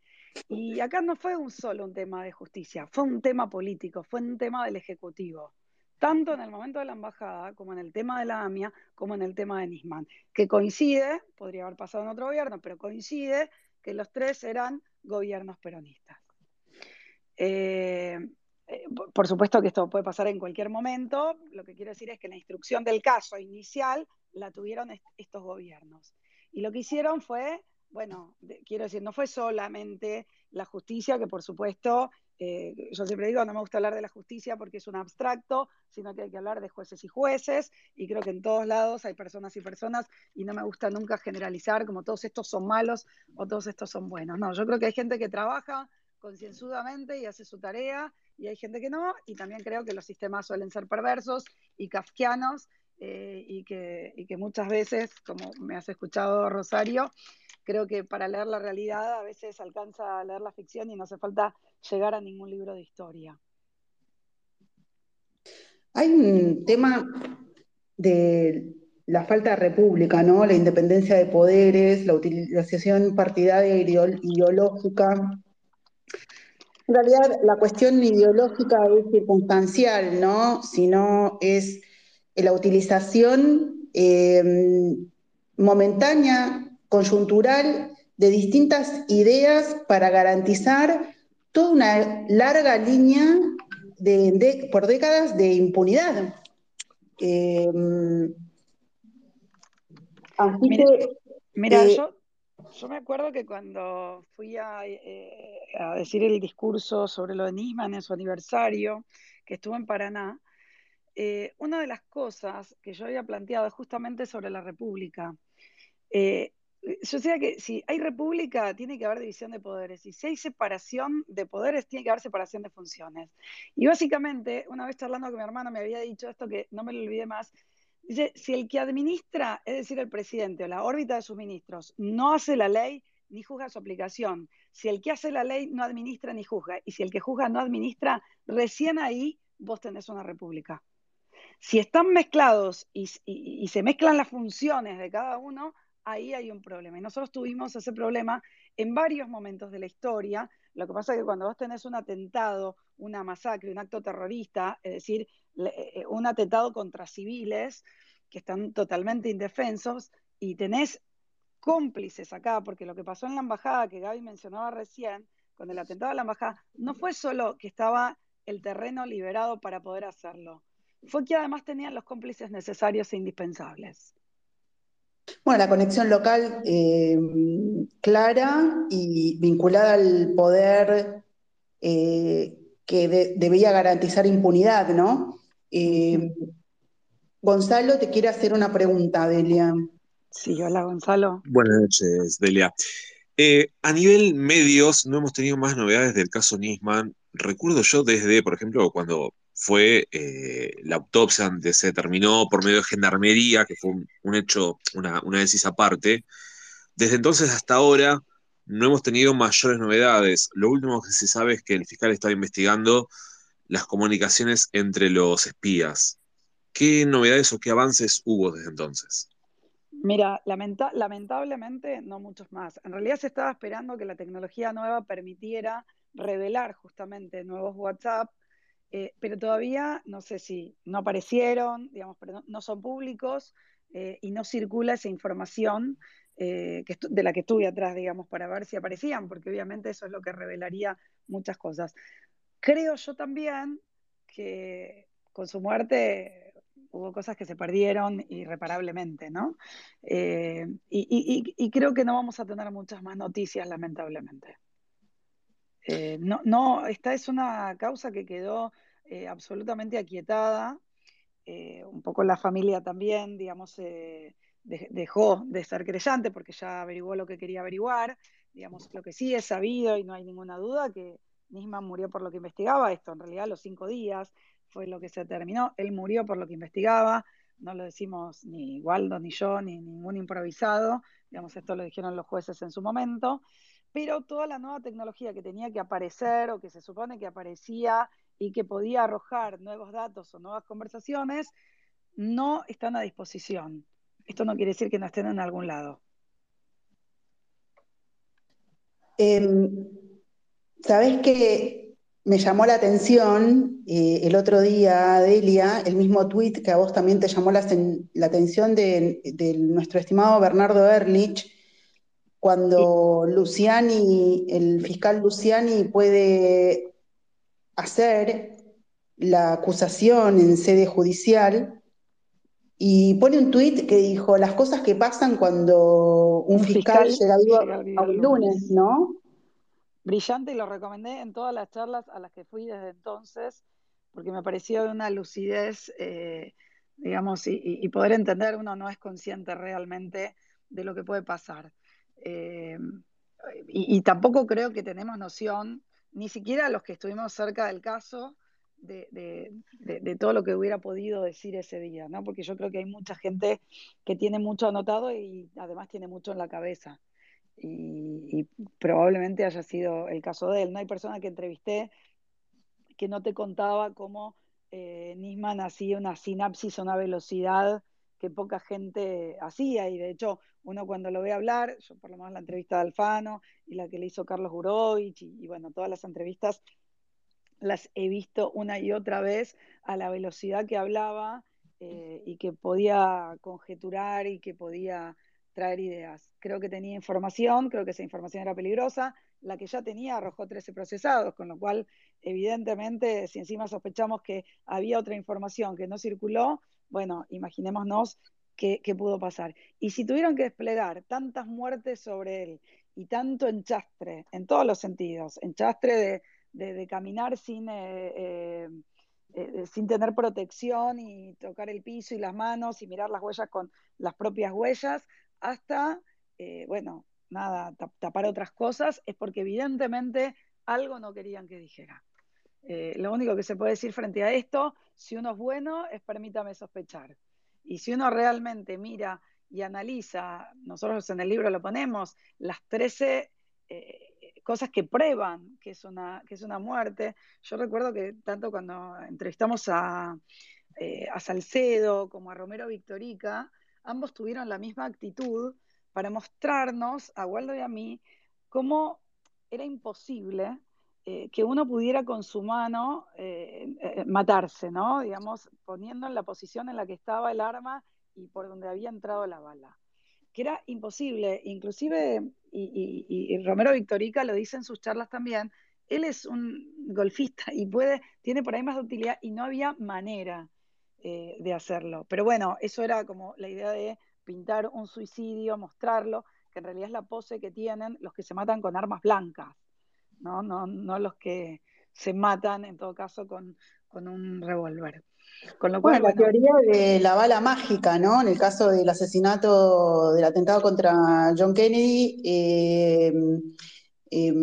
[SPEAKER 3] Y acá no fue un solo un tema de justicia, fue un tema político, fue un tema del Ejecutivo, tanto en el momento de la embajada como en el tema de la AMIA, como en el tema de Nisman, que coincide, podría haber pasado en otro gobierno, pero coincide que los tres eran gobiernos peronistas. Eh, eh, por supuesto que esto puede pasar en cualquier momento. Lo que quiero decir es que la instrucción del caso inicial la tuvieron estos gobiernos. Y lo que hicieron fue, bueno, quiero decir, no fue solamente la justicia, que por supuesto, eh, yo siempre digo, no me gusta hablar de la justicia porque es un abstracto, sino que hay que hablar de jueces y jueces, y creo que en todos lados hay personas y personas, y no me gusta nunca generalizar como todos estos son malos o todos estos son buenos. No, yo creo que hay gente que trabaja concienzudamente y hace su tarea, y hay gente que no, y también creo que los sistemas suelen ser perversos y kafkianos, eh, y, que, y que muchas veces, como me has escuchado Rosario, creo que para leer la realidad a veces alcanza a leer la ficción y no hace falta llegar a ningún libro de historia.
[SPEAKER 1] Hay un tema de la falta de república, ¿no? La independencia de poderes, la utilización partidaria ideológica en realidad la cuestión ideológica es circunstancial, ¿no? Sino es la utilización eh, momentánea, conjuntural, de distintas ideas para garantizar toda una larga línea de, por décadas de impunidad. Eh,
[SPEAKER 3] mira, eh, yo yo me acuerdo que cuando fui eh, a, decir el discurso sobre lo de Nisman en su aniversario, que estuvo en Paraná, una de las cosas que yo había planteado es justamente sobre la República. Eh, yo decía que si hay república, tiene que haber división de poderes. Y si hay separación de poderes, tiene que haber separación de funciones. Y básicamente, una vez charlando con mi hermano, me había dicho esto que no me lo olvidé más. Dice, si el que administra, es decir, el presidente o la órbita de sus ministros, no hace la ley ni juzga su aplicación, si el que hace la ley no administra ni juzga, y si el que juzga no administra, recién ahí vos tenés una república. Si están mezclados y, y se mezclan las funciones de cada uno, ahí hay un problema. Y nosotros tuvimos ese problema en varios momentos de la historia. Lo que pasa es que cuando vos tenés un atentado, una masacre, un acto terrorista, es decir, eh, un atentado contra civiles que están totalmente indefensos y tenés cómplices acá, porque lo que pasó en la embajada que Gaby mencionaba recién, con el atentado a la embajada, no fue solo que estaba el terreno liberado para poder hacerlo, fue que además tenían los cómplices necesarios e indispensables.
[SPEAKER 1] Bueno, la conexión local eh, clara y vinculada al poder eh, que debía garantizar impunidad, ¿no? Eh, Gonzalo te quiere hacer una pregunta, Delia.
[SPEAKER 3] Sí, hola Gonzalo.
[SPEAKER 4] Buenas noches, Delia. a nivel medios, no hemos tenido más novedades del caso Nisman. Recuerdo yo desde, por ejemplo, cuando fue eh, la autopsia donde se determinó por medio de gendarmería, que fue un, hecho, una, una aparte. Desde entonces hasta ahora no hemos tenido mayores novedades. Lo último que se sabe es que el fiscal estaba investigando las comunicaciones entre los espías. ¿Qué novedades o qué avances hubo desde entonces?
[SPEAKER 3] Mira, lamentablemente no muchos más. En realidad se estaba esperando que la tecnología nueva permitiera revelar justamente nuevos WhatsApp eh, pero todavía no sé si no aparecieron, digamos, pero no, son públicos eh, y no circula esa información eh, de la que estuve atrás, digamos, para ver si aparecían, porque obviamente eso es lo que revelaría muchas cosas. Creo yo también que con su muerte hubo cosas que se perdieron irreparablemente, ¿no? y, creo que no vamos a tener muchas más noticias, lamentablemente. Eh, no, no, esta es una causa que quedó eh, absolutamente aquietada. Eh, un poco la familia también, digamos, dejó de ser creyente porque ya averiguó lo que quería averiguar. Digamos, lo que sí es sabido y no hay ninguna duda que Nisman murió por lo que investigaba. Esto en realidad los cinco días fue lo que se terminó. Él murió por lo que investigaba. No lo decimos ni Waldo, ni yo, ni ningún improvisado. Digamos, esto lo dijeron los jueces en su momento pero toda la nueva tecnología que tenía que aparecer o que se supone que aparecía y que podía arrojar nuevos datos o nuevas conversaciones, no están a disposición. Esto no quiere decir que no estén en algún lado.
[SPEAKER 1] Em, Sabes que me llamó la atención eh, el otro día, Delia, el mismo tweet que a vos también te llamó la, atención de, de, nuestro estimado Bernardo Erlich, cuando Luciani, el fiscal Luciani puede hacer la acusación en sede judicial y pone un tuit que dijo las cosas que pasan cuando un, fiscal, llega vivo a un lunes, ¿no?
[SPEAKER 3] Brillante y lo recomendé en todas las charlas a las que fui desde entonces, porque me pareció de una lucidez, eh, digamos, y poder entender, uno no es consciente realmente de lo que puede pasar. Eh, y, tampoco creo que tenemos noción, ni siquiera los que estuvimos cerca del caso, de, todo lo que hubiera podido decir ese día, ¿no? Porque yo creo que hay mucha gente que tiene mucho anotado y además tiene mucho en la cabeza. Y, probablemente haya sido el caso de él. No hay persona que entrevisté que no te contaba cómo eh, Nisman hacía una sinapsis a una velocidad que poca gente hacía y de hecho uno cuando lo ve hablar, yo por lo menos la entrevista de Alfano y la que le hizo Carlos Gurovich y, bueno, todas las entrevistas las he visto una y otra vez a la velocidad que hablaba eh, y que podía conjeturar y que podía traer ideas. Creo que tenía información, creo que esa información era peligrosa. La que ya tenía arrojó 13 procesados, con lo cual, evidentemente, si encima sospechamos que había otra información que no circuló, bueno, imaginémonos qué, pudo pasar. Y si tuvieron que desplegar tantas muertes sobre él y tanto enchastre, en todos los sentidos, enchastre de, caminar sin, eh, eh, eh, sin tener protección y tocar el piso y las manos y mirar las huellas con las propias huellas, hasta, bueno, nada, tapar otras cosas, es porque evidentemente algo no querían que dijera. Lo único que se puede decir frente a esto, si uno es bueno, es permítame sospechar. Y si uno realmente mira y analiza, nosotros en el libro lo ponemos, las 13 eh, cosas que prueban que es, una, que es una muerte. Yo recuerdo que tanto cuando entrevistamos a, eh, a Salcedo como a Romero Victorica, ambos tuvieron la misma actitud para mostrarnos, a Waldo y a mí, cómo era imposible eh, que uno pudiera con su mano matarse, ¿no? Digamos, poniendo en la posición en la que estaba el arma y por donde había entrado la bala, que era imposible, inclusive, y, Romero Victorica lo dice en sus charlas también, él es un golfista y puede, tiene por ahí más utilidad y no había manera eh, de hacerlo. Pero bueno, eso era como la idea de pintar un suicidio, mostrarlo, que en realidad es la pose que tienen los que se matan con armas blancas, no, no, no los que se matan en todo caso con, con un revólver.
[SPEAKER 1] Con lo cual, bueno, la teoría de la bala mágica, ¿no? En el caso del asesinato, del atentado contra John Kennedy, eh, eh,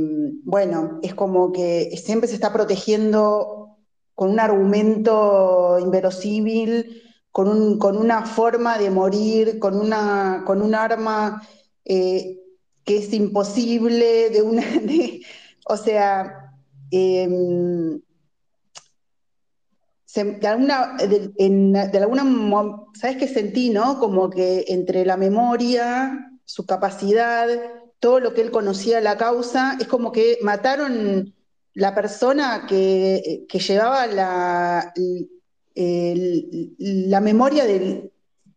[SPEAKER 1] bueno, es como que siempre se está protegiendo con un argumento inverosímil, con, con una forma de morir, con, una, con un arma eh, que es imposible, de una, o sea, de alguna, de, alguna, ¿sabes qué sentí, no? Como que entre la memoria, su capacidad, todo lo que él conocía la causa, es como que mataron la persona que, llevaba la, la memoria de,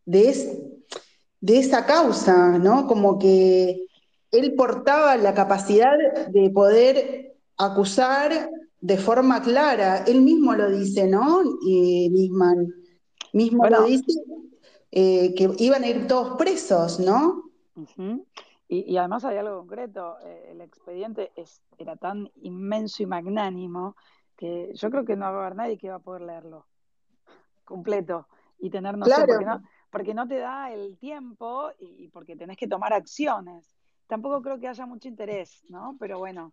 [SPEAKER 1] de esa causa, ¿no? Como que él portaba la capacidad de poder acusar de forma clara. Él mismo lo dice, ¿no? Y Nisman mismo lo dice, eh, que iban a ir todos presos, ¿no?
[SPEAKER 3] y, además hay algo concreto, eh, el expediente es, era tan inmenso y magnánimo que yo creo que no va a haber nadie que va a poder leerlo completo y tener noción, porque, no, porque no te da el tiempo y porque tenés que tomar acciones. Tampoco creo que haya mucho interés, ¿no? Pero bueno,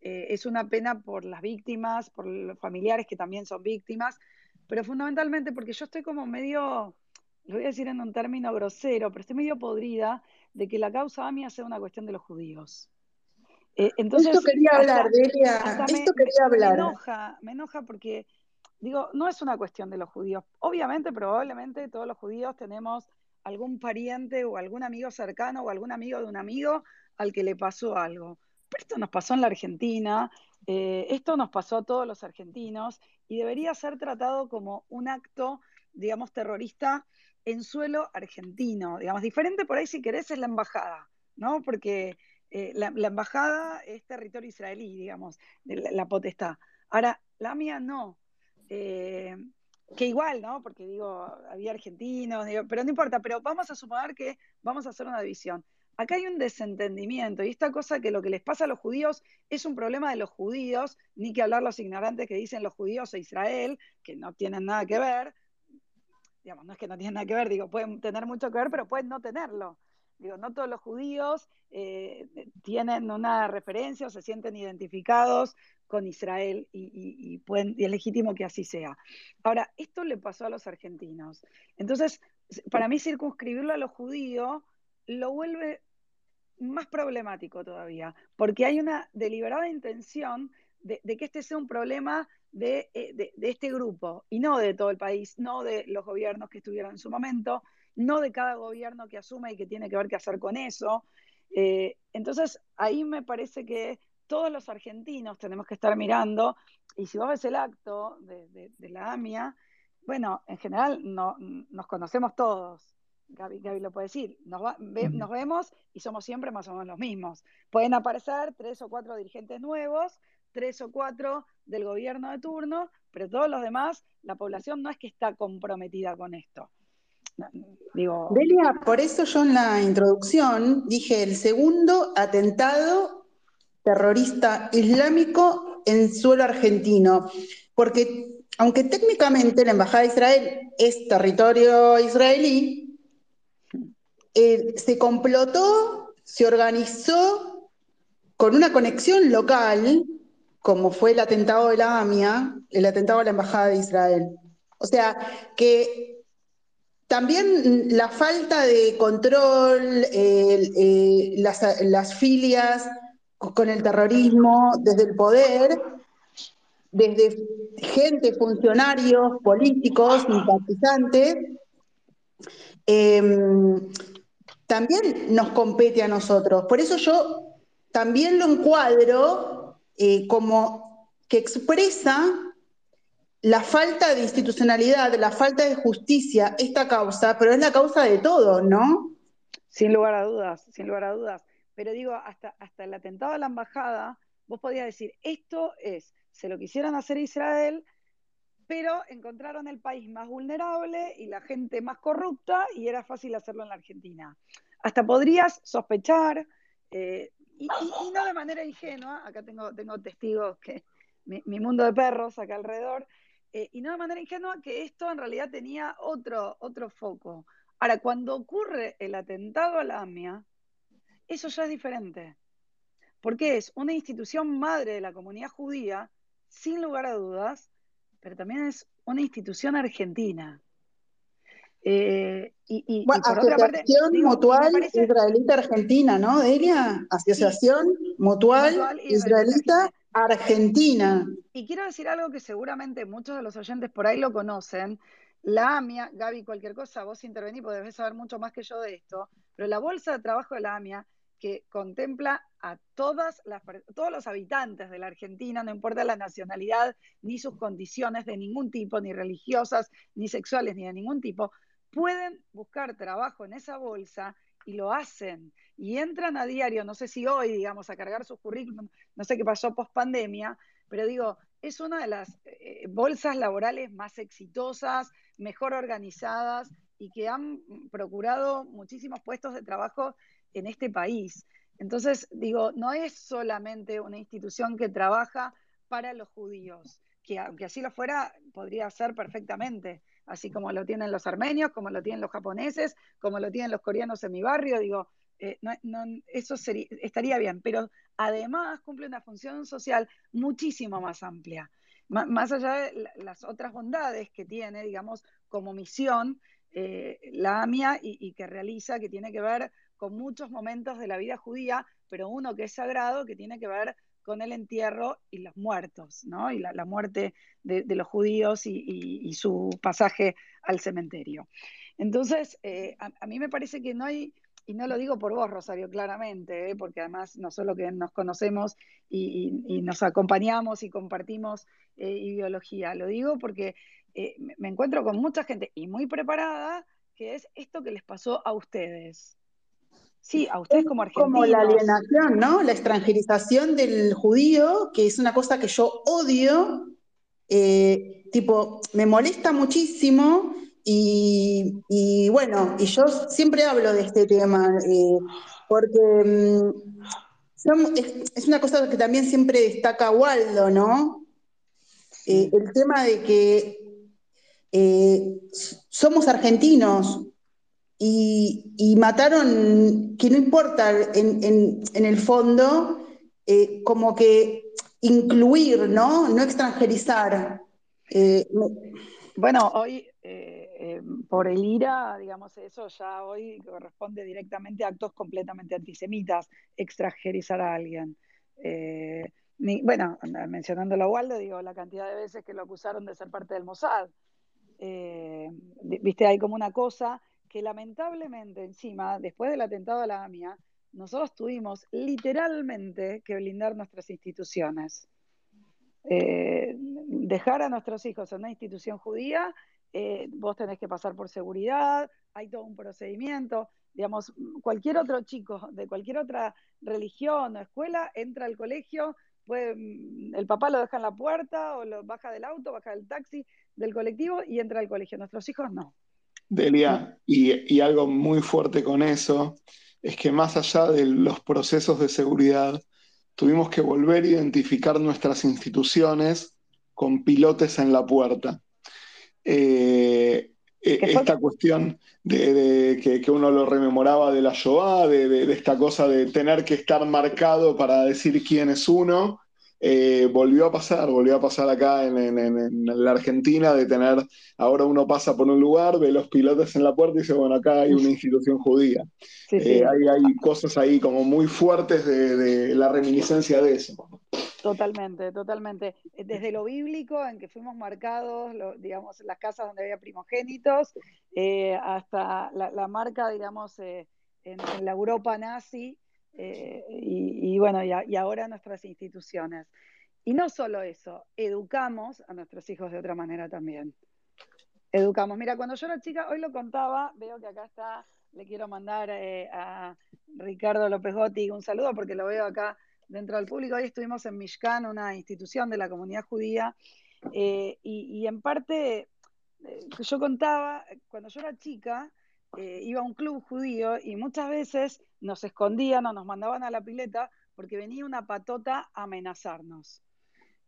[SPEAKER 3] eh, es una pena por las víctimas, por los familiares que también son víctimas, pero fundamentalmente porque yo estoy como medio, lo voy a decir en un término grosero, pero estoy medio podrida de que la causa AMIA sea una cuestión de los judíos.
[SPEAKER 1] Eh, entonces, esto quería hablar, Delia, esto quería hablar.
[SPEAKER 3] Me enoja, me enoja porque, digo, no es una cuestión de los judíos. Obviamente, probablemente todos los judíos tenemos algún pariente o algún amigo cercano o algún amigo de un amigo al que le pasó algo esto nos pasó en la Argentina, eh, esto nos pasó a todos los argentinos y debería ser tratado como un acto, digamos, terrorista en suelo argentino. Digamos, diferente por ahí si querés es la embajada, ¿no? Porque eh, la, embajada es territorio israelí, digamos, la, potestad. Ahora, la mía no. Eh, que igual, ¿no? Porque digo, había argentinos, pero no importa, pero vamos a suponer que vamos a hacer una división acá hay un desentendimiento y esta cosa que lo que les pasa a los judíos es un problema de los judíos, ni que hablar los ignorantes que dicen los judíos e Israel, que no tienen nada que ver, digamos, no es que no tienen nada que ver, digo, pueden tener mucho que ver, pero pueden no tenerlo. Digo, no todos los judíos eh, tienen una referencia o se sienten identificados con Israel y, pueden, y es legítimo que así sea. Ahora, esto le pasó a los argentinos. Entonces, para mí circunscribirlo a los judíos lo vuelve más problemático todavía, porque hay una deliberada intención de, que este sea un problema eh, de, este grupo y no de todo el país, no de los gobiernos que estuvieron en su momento, no de cada gobierno que asume y que tiene que ver qué hacer con eso. Eh, entonces, ahí me parece que todos los argentinos tenemos que estar mirando, y si vos ves el acto de, la AMIA, bueno, en general no, nos conocemos todos, Gaby, lo puede decir, nos, nos, vemos y somos siempre más o menos los mismos. Pueden aparecer tres o cuatro dirigentes nuevos, tres o cuatro del gobierno de turno, pero todos los demás, la población no es que está comprometida con esto.
[SPEAKER 1] Delia, por eso yo en la introducción dije el segundo atentado terrorista islámico en suelo argentino, porque aunque técnicamente la Embajada de Israel es territorio israelí, eh, se complotó, se organizó con una conexión local, como fue el atentado de la AMIA, el atentado a la Embajada de Israel. O sea, que también la falta de control, eh, las, filias con el terrorismo desde el poder, desde gente, funcionarios, políticos, simpatizantes, em, también nos compete a nosotros. Por eso yo también lo encuadro eh, como que expresa la falta de institucionalidad, la falta de justicia, esta causa, pero es la causa de todo, ¿no?
[SPEAKER 3] Sin lugar a dudas, sin lugar a dudas. Pero digo, hasta, hasta el atentado a la embajada, vos podías decir, esto es, se lo quisieron hacer a Israel, pero encontraron el país más vulnerable y la gente más corrupta y era fácil hacerlo en la Argentina. Hasta podrías sospechar, eh, y, no de manera ingenua, acá tengo, tengo testigos que mi, mundo de perros acá alrededor, eh, y no de manera ingenua que esto en realidad tenía otro, otro foco. Ahora, cuando ocurre el atentado a la AMIA, eso ya es diferente, porque es una institución madre de la comunidad judía, sin lugar a dudas, pero también es una institución argentina.
[SPEAKER 1] Eh, y, por otra parte, Mutual Israelita Argentina, ¿no, Delia? Asociación Mutual, Israelita Argentina.
[SPEAKER 3] Y quiero decir algo que seguramente muchos de los oyentes por ahí lo conocen. La AMIA, Gaby, cualquier cosa, vos intervenís, porque debes saber mucho más que yo de esto, pero la bolsa de trabajo de la AMIA que contempla a todas las, todos los habitantes de la Argentina, no importa la nacionalidad ni sus condiciones de ningún tipo, ni religiosas, ni sexuales, ni de ningún tipo, pueden buscar trabajo en esa bolsa y lo hacen. Y entran a diario, no sé si hoy, digamos, a cargar sus currículum, no sé qué pasó post pandemia, pero digo, es una de las eh, bolsas laborales más exitosas, mejor organizadas y que han procurado muchísimos puestos de trabajo en este país. Entonces, digo, no es solamente una institución que trabaja para los judíos, que aunque así lo fuera, podría ser perfectamente, así como lo tienen los armenios, como lo tienen los japoneses, como lo tienen los coreanos en mi barrio, digo, eh, eso estaría bien, pero además cumple una función social muchísimo más amplia, más allá de las otras bondades que tiene, digamos, como misión eh, la AMIA y, que realiza, que tiene que ver con muchos momentos de la vida judía, pero uno que es sagrado, que tiene que ver con el entierro y los muertos, ¿no? Y la, muerte de, los judíos y, su pasaje al cementerio. Entonces, eh, a, mí me parece que no hay, y no lo digo por vos, Rosario, claramente, ¿eh? porque además no solo que nos conocemos y, nos acompañamos y compartimos ideología, lo digo porque eh, me encuentro con mucha gente y muy preparada, que es esto que les pasó a ustedes. Sí, a ustedes como argentinos.
[SPEAKER 1] Como la alienación, ¿no? La extranjerización del judío, que es una cosa que yo odio, eh, tipo, me molesta muchísimo y, bueno, y yo siempre hablo de este tema, eh, porque mm, es, una cosa que también siempre destaca Waldo, ¿no? el tema de que eh, somos argentinos y, mataron, que no importa en, el fondo, eh, como que incluir, ¿no? No extranjerizar.
[SPEAKER 3] Eh, bueno, hoy por el IRA, digamos, eso ya hoy corresponde directamente a actos completamente antisemitas, extranjerizar a alguien. bueno, mencionando a Waldo, digo, la cantidad de veces que lo acusaron de ser parte del Mossad. Eh, viste, hay como una cosa que lamentablemente encima, después del atentado a la AMIA, nosotros tuvimos literalmente que blindar nuestras instituciones. Eh, dejar a nuestros hijos en una institución judía, eh, vos tenés que pasar por seguridad, hay todo un procedimiento. Digamos, cualquier otro chico de cualquier otra religión o escuela entra al colegio, mm, el papá lo deja en la puerta o lo baja del auto, baja del taxi, del colectivo y entra al colegio. Nuestros hijos no.
[SPEAKER 2] Delia, y, algo muy fuerte con eso es que más allá de los procesos de seguridad, tuvimos que volver a identificar nuestras instituciones con pilotes en la puerta. Eh, eh, esta cuestión de, que, uno lo rememoraba de la Shoah, de, esta cosa de tener que estar marcado para decir quién es uno, eh, volvió a pasar, volvió a pasar acá en, la Argentina, de tener, ahora uno pasa por un lugar, ve los pilotos en la puerta y dice, bueno, acá hay una institución judía. Eh, hay, hay, cosas ahí como muy fuertes de la reminiscencia de eso.
[SPEAKER 3] Totalmente, totalmente. Eh, desde lo bíblico, en que fuimos marcados, digamos, las casas donde había primogénitos, eh, hasta la, marca, digamos, eh, en, la Europa nazi, y, bueno, y, y, ahora nuestras instituciones. Y no solo eso, educamos a nuestros hijos de otra manera también. Educamos. Mira, cuando yo era chica, hoy lo contaba, veo que acá está, le quiero mandar a Ricardo López Gotti un saludo porque lo veo acá dentro del público. Hoy estuvimos en Mishkan, una institución de la comunidad judía, eh, y, en parte, eh, yo contaba, cuando yo era chica, eh, iba a un club judío y muchas veces nos escondían o nos mandaban a la pileta porque venía una patota a amenazarnos.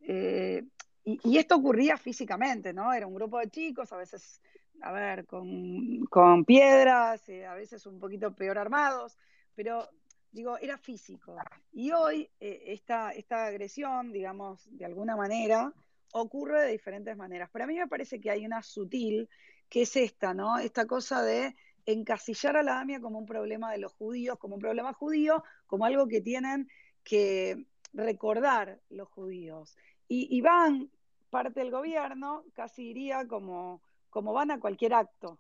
[SPEAKER 3] Y, esto ocurría físicamente, ¿no? Era un grupo de chicos, a veces, a ver, con, con piedras, a veces un poquito peor armados, pero digo, era físico. Y hoy eh, esta, esta agresión, digamos, de alguna manera, ocurre de diferentes maneras. Pero a mí me parece que hay una sutil, que es esta, ¿no? Esta cosa de encasillar a la AMIA como un problema de los judíos, como un problema judío, como algo que tienen que recordar los judíos. Y, van parte del gobierno, casi diría como, como van a cualquier acto.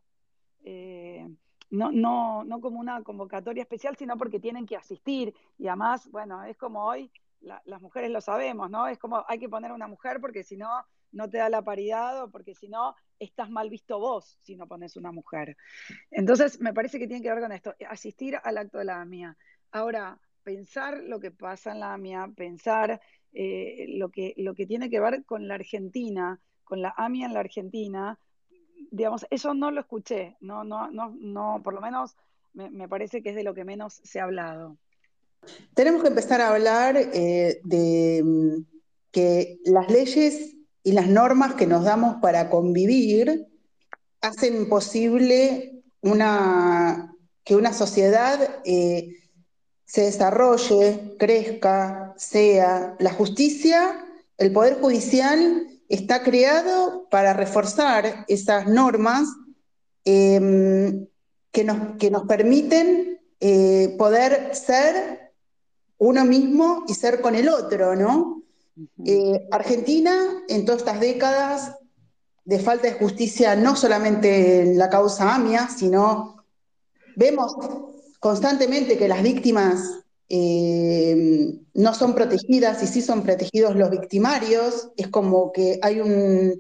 [SPEAKER 3] Eh, no, no, no como una convocatoria especial, sino porque tienen que asistir. Y además, bueno, es como hoy, las mujeres lo sabemos, ¿no? Es como hay que poner una mujer porque si no, no te da la paridad o porque si no, estás mal visto vos si no pones una mujer. Entonces, me parece que tiene que ver con esto, asistir al acto de la AMIA. Ahora, pensar lo que pasa en la AMIA, pensar eh, lo, que, lo que tiene que ver con la Argentina, con la AMIA en la Argentina, digamos, eso no lo escuché, no, no, no, no por lo menos me, parece que es de lo que menos se ha hablado.
[SPEAKER 1] Tenemos que empezar a hablar eh, de mm, que las leyes y las normas que nos damos para convivir hacen posible una, que una sociedad eh, se desarrolle, crezca, sea. La justicia, el Poder Judicial está creado para reforzar esas normas em, que, nos, que, nos, permiten eh, poder ser uno mismo y ser con el otro, ¿no? Eh, Argentina, en todas estas décadas de falta de justicia, no solamente en la causa AMIA, sino vemos constantemente que las víctimas eh, no son protegidas y sí son protegidos los victimarios, es como que hay un,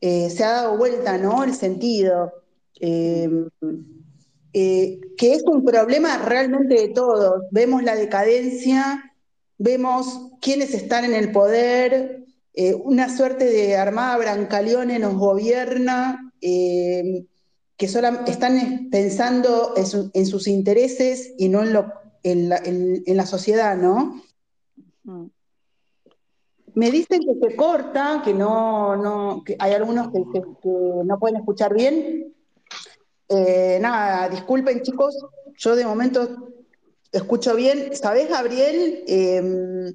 [SPEAKER 1] eh, se ha dado vuelta, ¿no? El sentido, eh, que es un problema realmente de todos. Vemos la decadencia, vemos quiénes están en el poder, una suerte de armada brancaleone nos gobierna, que solo están pensando en sus intereses y no en lo en la, en, la sociedad, ¿no? Me dicen que se corta, que no, no que hay algunos que, no pueden escuchar bien. Eh, nada, disculpen chicos, yo de momento escucho bien. ¿Sabés, Gabriel? Em,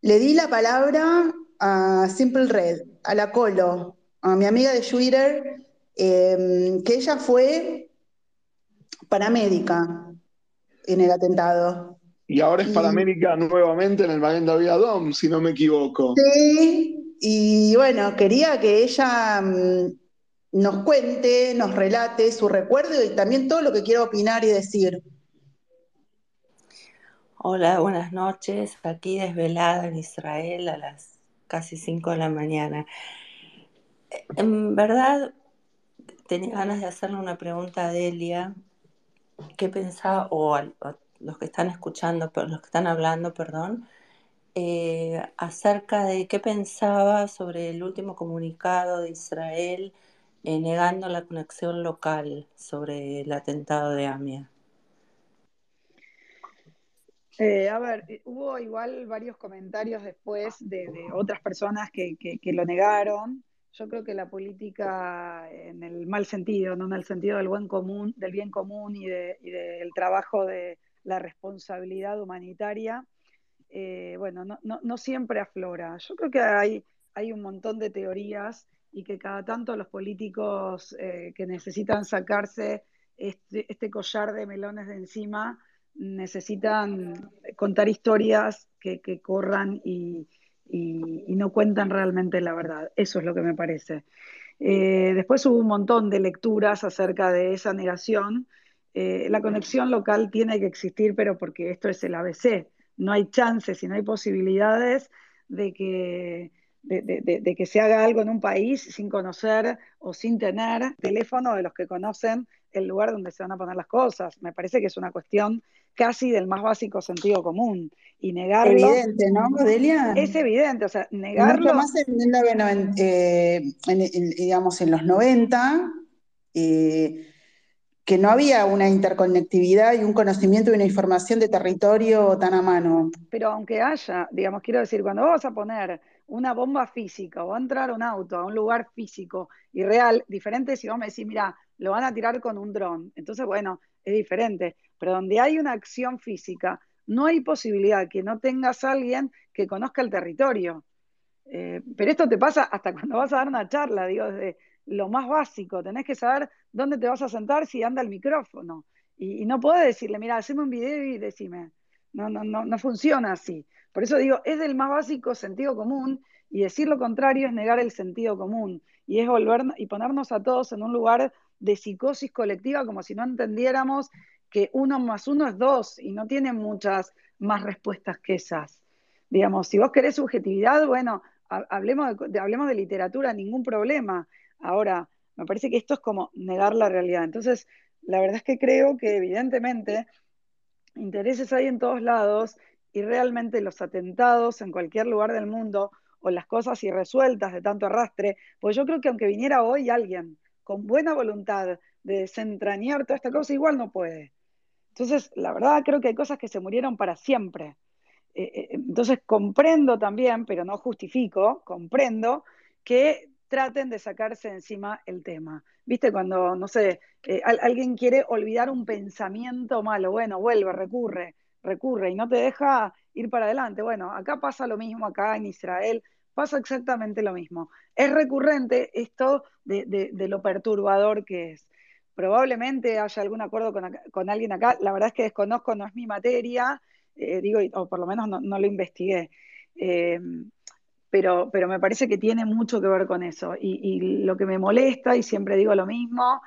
[SPEAKER 1] le di la palabra a Simple Red, a la Colo, a mi amiga de Twitter, em, que ella fue paramédica en el atentado.
[SPEAKER 2] Y ahora es para América nuevamente en el Magen David Adom, si no me equivoco.
[SPEAKER 1] Sí, y bueno, quería que ella mm, nos cuente, nos relate su recuerdo y también todo lo que quiera opinar y decir.
[SPEAKER 5] Hola, buenas noches. Aquí desvelada en Israel a las casi 5 de la mañana. En verdad, tenía ganas de hacerle una pregunta a Delia qué pensaba, o los que están escuchando, los que están hablando, perdón, eh, acerca de qué pensaba sobre el último comunicado de Israel eh, negando la conexión local sobre el atentado de AMIA.
[SPEAKER 3] Eh, a ver, hubo igual varios comentarios después de, otras personas que, lo negaron. Yo creo que la política en el mal sentido, no en el sentido del buen común, del bien común y, del trabajo de la responsabilidad humanitaria, eh, bueno, no, siempre aflora. Yo creo que hay, hay un montón de teorías y que cada tanto los políticos eh, que necesitan sacarse este, este, collar de melones de encima necesitan contar historias que, corran y, no cuentan realmente la verdad. Eso es lo que me parece. Eh, después hubo un montón de lecturas acerca de esa negación. Eh, la conexión local tiene que existir, pero porque esto es el ABC. No hay chances y no hay posibilidades de que de, que se haga algo en un país sin conocer o sin tener teléfono de los que conocen el lugar donde se van a poner las cosas. Me parece que es una cuestión casi del más básico sentido común. Y negarlo.
[SPEAKER 1] Evidente, ¿no, Delia?
[SPEAKER 3] Es evidente, o sea, negarlo.
[SPEAKER 1] Mucho más en, eh, digamos, en los 90, eh, que no había una interconectividad y un conocimiento y una información de territorio tan a mano.
[SPEAKER 3] Pero aunque haya, digamos, quiero decir, cuando vas a poner una bomba física o va a entrar un auto a un lugar físico y real, diferente si vos me decís, mira, lo van a tirar con un dron. Entonces, bueno, es diferente. Pero donde hay una acción física, no hay posibilidad que no tengas a alguien que conozca el territorio. Eh, pero esto te pasa hasta cuando vas a dar una charla, digo, desde lo más básico. Tenés que saber dónde te vas a sentar si anda el micrófono. Y, no podés decirle, mira, haceme un video y decime. No, no, no, no funciona así. Por eso digo, es del más básico sentido común y decir lo contrario es negar el sentido común y es volver y ponernos a todos en un lugar de psicosis colectiva como si no entendiéramos que uno más uno es dos y no tiene muchas más respuestas que esas. Digamos, si vos querés subjetividad, bueno, hablemos hablemos de literatura, ningún problema. Ahora, me parece que esto es como negar la realidad. Entonces, la verdad es que creo que evidentemente intereses hay en todos lados y realmente los atentados en cualquier lugar del mundo o las cosas irresueltas de tanto arrastre, pues yo creo que aunque viniera hoy alguien con buena voluntad de desentrañar toda esta cosa, igual no puede. Entonces, la verdad creo que hay cosas que se murieron para siempre. Eh, eh, entonces, comprendo también, pero no justifico, comprendo que traten de sacarse encima el tema. ¿Viste? Cuando, no sé, eh, alguien quiere olvidar un pensamiento malo, bueno, vuelve, recurre recurre y no te deja ir para adelante. Bueno, acá pasa lo mismo, acá en Israel pasa exactamente lo mismo. Es recurrente esto de, lo perturbador que es. Probablemente haya algún acuerdo con, alguien acá, la verdad es que desconozco, no es mi materia, eh, digo, o por lo menos no, lo investigué. Eh, pero, pero me parece que tiene mucho que ver con eso. Y, lo que me molesta, y siempre digo lo mismo,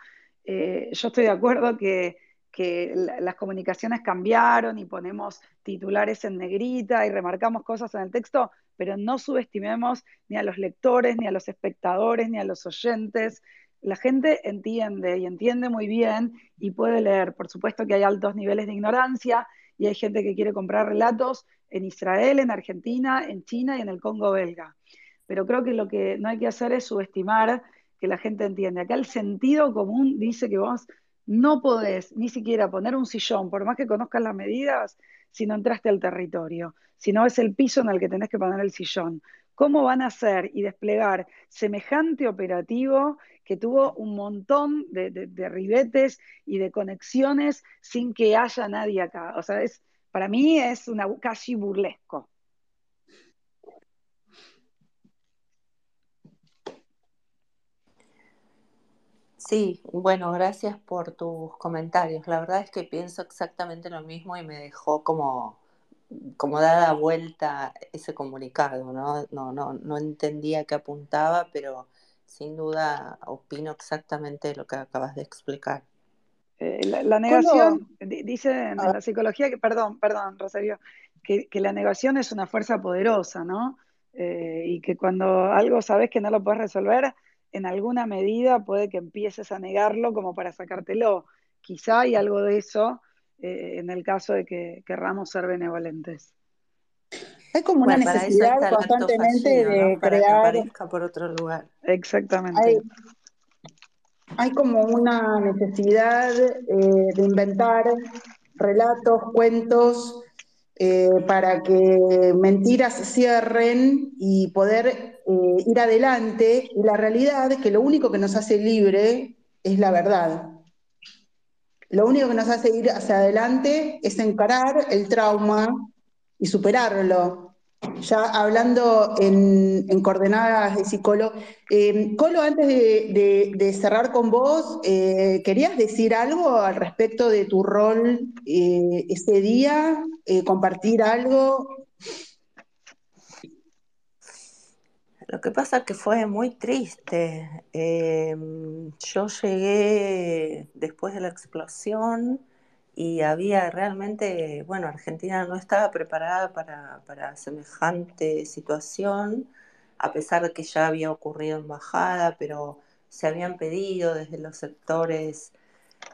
[SPEAKER 3] eh, yo estoy de acuerdo que que las comunicaciones cambiaron y ponemos titulares en negrita y remarcamos cosas en el texto, pero no subestimemos ni a los lectores, ni a los espectadores, ni a los oyentes. La gente entiende y entiende muy bien y puede leer. Por supuesto que hay altos niveles de ignorancia y hay gente que quiere comprar relatos en Israel, en Argentina, en China y en el Congo belga. Pero creo que lo que no hay que hacer es subestimar que la gente entiende. Acá el sentido común dice que vos no podés ni siquiera poner un sillón, por más que conozcas las medidas, si no entraste al territorio, si no es el piso en el que tenés que poner el sillón. ¿Cómo van a hacer y desplegar semejante operativo que tuvo un montón de, ribetes y de conexiones sin que haya nadie acá? O sea, es, para mí es una, casi burlesco.
[SPEAKER 5] Sí, bueno, gracias por tus comentarios. La verdad es que pienso exactamente lo mismo y me dejó como, como dada vuelta ese comunicado, ¿no? No, no, no entendía qué apuntaba, pero sin duda opino exactamente lo que acabas de explicar.
[SPEAKER 3] Eh, la, negación, dice en ah. la psicología que, perdón, perdón, Rosario, que, la negación es una fuerza poderosa, ¿no? Eh, y que cuando algo sabes que no lo puedes resolver, en alguna medida puede que empieces a negarlo como para sacártelo. Quizá hay algo de eso eh, en el caso de que querramos ser benevolentes.
[SPEAKER 1] Hay como una necesidad constantemente de crear.
[SPEAKER 5] por otro lugar.
[SPEAKER 3] Exactamente.
[SPEAKER 1] Hay, como una necesidad eh, de inventar relatos, cuentos, eh, para que mentiras cierren y poder eh, ir adelante y la realidad es que lo único que nos hace libre es la verdad. Lo único que nos hace ir hacia adelante es encarar el trauma y superarlo. Ya hablando en, coordenadas de psicólogo. Eh, Colo, antes de, cerrar con vos, eh, ¿querías decir algo al respecto de tu rol ese día? ¿Compartir algo?
[SPEAKER 5] Lo que pasa es que fue muy triste. Em, yo llegué después de la explosión y había realmente, bueno, Argentina no estaba preparada para, semejante situación, a pesar de que ya había ocurrido embajada, pero se habían pedido desde los sectores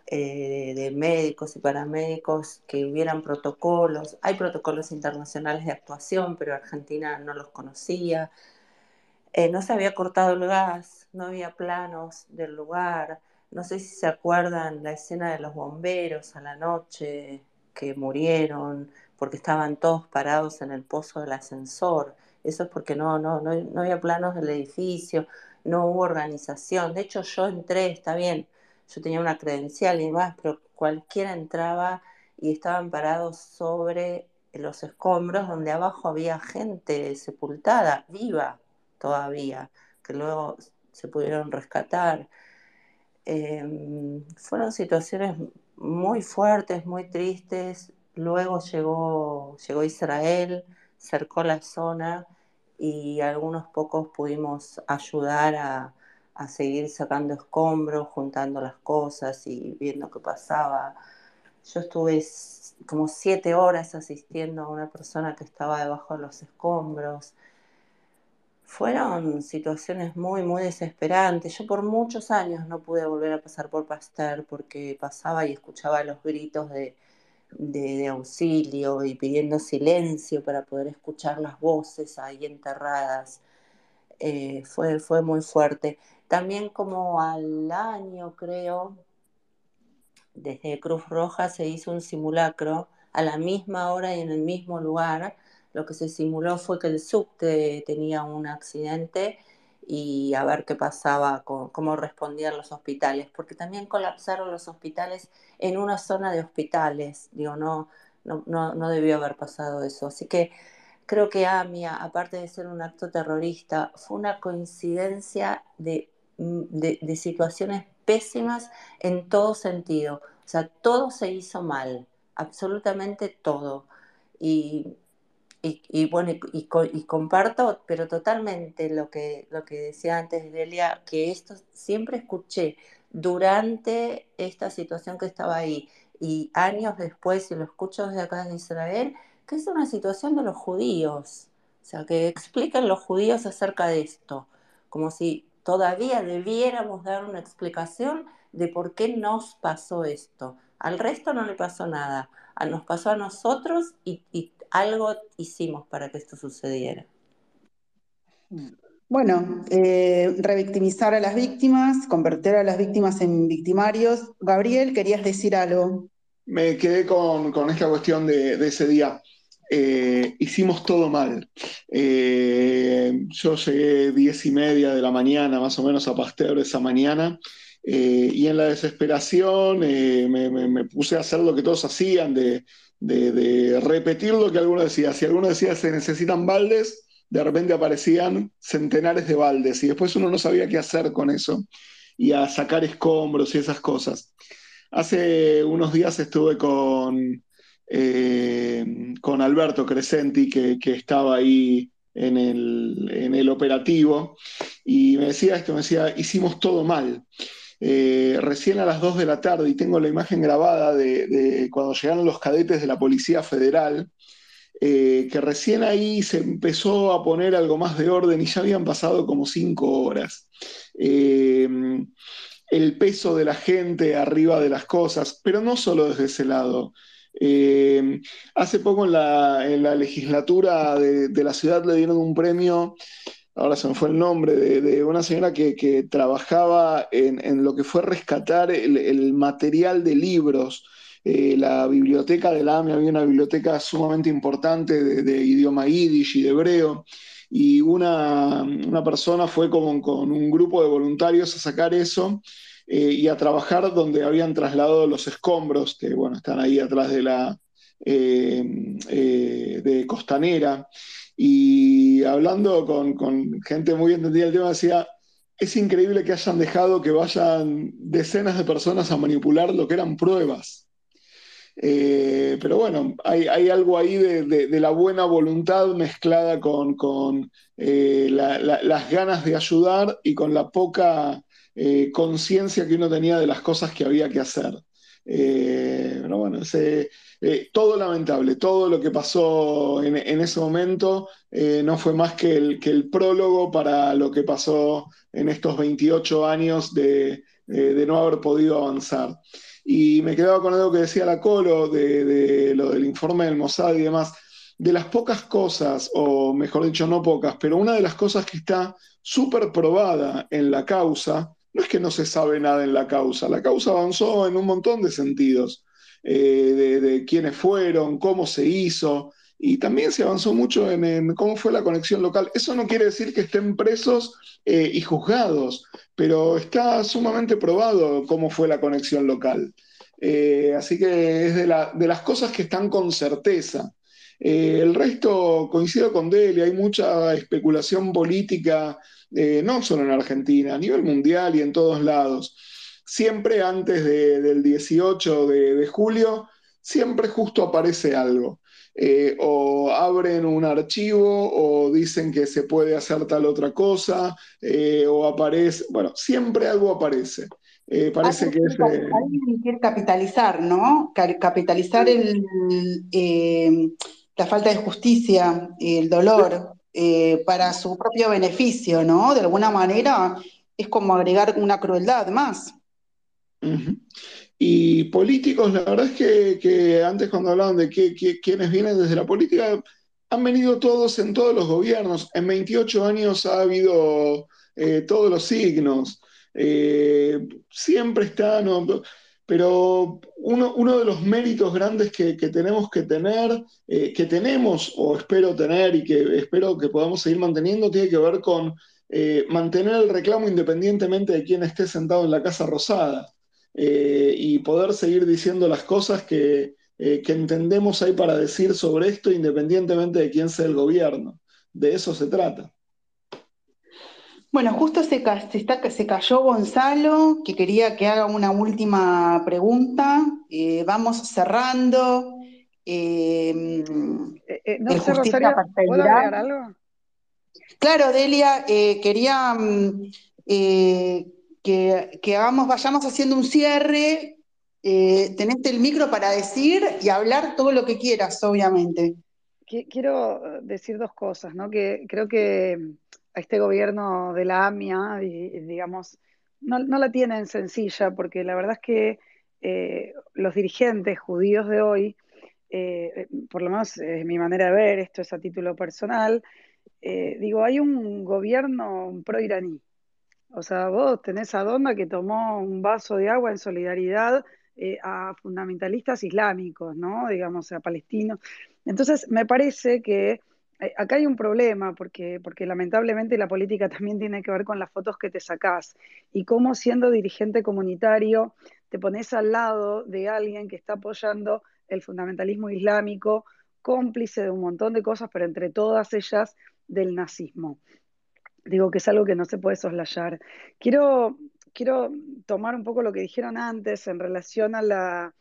[SPEAKER 5] eh, de médicos y paramédicos que hubieran protocolos. Hay protocolos internacionales de actuación, pero Argentina no los conocía. Eh, no se había cortado el gas, no había planos del lugar. No sé si se acuerdan la escena de los bomberos a la noche que murieron porque estaban todos parados en el pozo del ascensor. Eso es porque no, no, no, no había planos del edificio, no hubo organización. De hecho, yo entré, está bien, yo tenía una credencial y demás, pero cualquiera entraba y estaban parados sobre los escombros donde abajo había gente sepultada, viva todavía, que luego se pudieron rescatar. Em, fueron situaciones muy fuertes, muy tristes. Luego llegó, llegó Israel, cercó la zona y algunos pocos pudimos ayudar a, a seguir sacando escombros, juntando las cosas y viendo qué pasaba. Yo estuve como siete horas asistiendo a una persona que estaba debajo de los escombros fueron situaciones muy, muy desesperantes. Yo por muchos años no pude volver a pasar por Pasteur porque pasaba y escuchaba los gritos de, auxilio y pidiendo silencio para poder escuchar las voces ahí enterradas. Eh, fue, fue muy fuerte. También como al año, creo, desde Cruz Roja se hizo un simulacro a la misma hora y en el mismo lugar lo que se simuló fue que el subte tenía un accidente y a ver qué pasaba, cómo respondían los hospitales, porque también colapsaron los hospitales en una zona de hospitales, digo, no, no, no, debió haber pasado eso. Así que creo que AMIA, aparte de ser un acto terrorista, fue una coincidencia de, de, de situaciones pésimas en todo sentido. O sea, todo se hizo mal, absolutamente todo. Y y, bueno, y, comparto, pero totalmente lo que, lo que decía antes Delia, que esto siempre escuché durante esta situación que estaba ahí y años después, y lo escucho desde acá en Israel, que es una situación de los judíos. O sea, que explican los judíos acerca de esto, como si todavía debiéramos dar una explicación de por qué nos pasó esto. Al resto no le pasó nada, nos pasó a nosotros y, y algo hicimos para que esto sucediera.
[SPEAKER 1] Bueno, eh, revictimizar a las víctimas, convertir a las víctimas en victimarios. Gabriel, ¿querías decir algo?
[SPEAKER 2] Me quedé con, esta cuestión de, ese día. Eh, hicimos todo mal. Eh, yo llegué diez y media de la mañana, más o menos, a Pasteur esa mañana. y en la desesperación me, puse a hacer lo que todos hacían, de, de, repetir lo que alguno decía. Si alguno decía se necesitan baldes, de repente aparecían centenares de baldes y después uno no sabía qué hacer con eso y a sacar escombros y esas cosas. Hace unos días estuve con, eh, con Alberto Crescenti, que, estaba ahí en el, en el, operativo, y me decía esto, me decía, hicimos todo mal. Eh, recién a las 2 de la tarde, y tengo la imagen grabada de, cuando llegaron los cadetes de la Policía Federal, eh, que recién ahí se empezó a poner algo más de orden y ya habían pasado como cinco horas. Eh, el peso de la gente arriba de las cosas, pero no solo desde ese lado. hace poco en la, legislatura de, la ciudad le dieron un premio ahora se me fue el nombre, de, una señora que, trabajaba en, lo que fue rescatar el, material de libros. Eh, la biblioteca de la AMI había una biblioteca sumamente importante de, idioma y de hebreo, y una, persona fue con, con, un grupo de voluntarios a sacar eso eh, y a trabajar donde habían trasladado los escombros, que bueno, están ahí atrás de la eh, de Costanera. Y hablando con, con gente muy entendida del tema, decía, es increíble que hayan dejado que vayan decenas de personas a manipular lo que eran pruebas. Eh, pero bueno, hay, algo ahí de, la buena voluntad mezclada con, eh, las ganas de ayudar y con la poca eh, conciencia que uno tenía de las cosas que había que hacer. Pero bueno, todo lamentable, todo lo que pasó en, ese momento no fue más que el, prólogo para lo que pasó en estos 28 años de no haber podido avanzar. Y me quedaba con algo que decía la Colo de, lo del informe del Mossad y demás. De las pocas cosas, o mejor dicho, no pocas, pero una de las cosas que está súper probada en la causa, no es que no se sabe nada en la causa, la causa avanzó en un montón de sentidos, eh, de, quiénes fueron, cómo se hizo, y también se avanzó mucho en, cómo fue la conexión local. Eso no quiere decir que estén presos eh, y juzgados, pero está sumamente probado cómo fue la conexión local. Eh, así que es de, las cosas que están con certeza. Eh, el resto coincido con Deli, hay mucha especulación política, eh, no solo en Argentina, a nivel mundial y en todos lados. Siempre antes del 18 de julio, siempre justo aparece algo. Eh, o abren un archivo o dicen que se puede hacer tal otra cosa, o aparece, bueno, siempre algo aparece. Eh, parece que es...
[SPEAKER 1] Alguien quiere capitalizar, ¿no? Capitalizar el, la falta de justicia, el dolor, para su propio beneficio, ¿no? De alguna manera es como agregar una crueldad más.
[SPEAKER 2] Y políticos, la verdad es que, antes cuando hablaban de que, quienes vienen desde la política, han venido todos en todos los gobiernos. En 28 años ha habido eh, todos los signos. Eh, siempre están, pero uno, de los méritos grandes que, tenemos que tener, eh, que tenemos o espero tener y que espero que podamos seguir manteniendo, tiene que ver con mantener el reclamo independientemente de quién esté sentado en la Casa Rosada. Eh, y poder seguir diciendo las cosas eh, que, entendemos hay para decir sobre esto independientemente de quién sea el gobierno. De eso se trata.
[SPEAKER 1] Bueno, justo se, se, cayó Gonzalo, que quería que haga una última pregunta. Eh, vamos cerrando.
[SPEAKER 3] no sé, Rosario, ¿puedo agregar algo?
[SPEAKER 1] Claro, Delia, quería mm, que, hagamos, vayamos haciendo un cierre. Eh, tenés el micro para decir y hablar todo lo que quieras, obviamente.
[SPEAKER 3] Quiero decir dos cosas, ¿no? Que creo que este gobierno de la AMIA, digamos, no, la tienen sencilla, porque la verdad es que eh, los dirigentes judíos de hoy, eh, por lo menos es mi manera de ver, esto es a título personal, digo, hay un gobierno pro-iraní, o sea, vos tenés a Donda que tomó un vaso de agua en solidaridad eh, a fundamentalistas islámicos, ¿no? Digamos, a palestinos. Entonces, me parece que eh, acá hay un problema, porque, porque lamentablemente la política también tiene que ver con las fotos que te sacás y cómo siendo dirigente comunitario te pones al lado de alguien que está apoyando el fundamentalismo islámico, cómplice de un montón de cosas, pero entre todas ellas del nazismo. Digo que es algo que no se puede soslayar. Quiero, quiero tomar un poco lo que dijeron antes en relación a la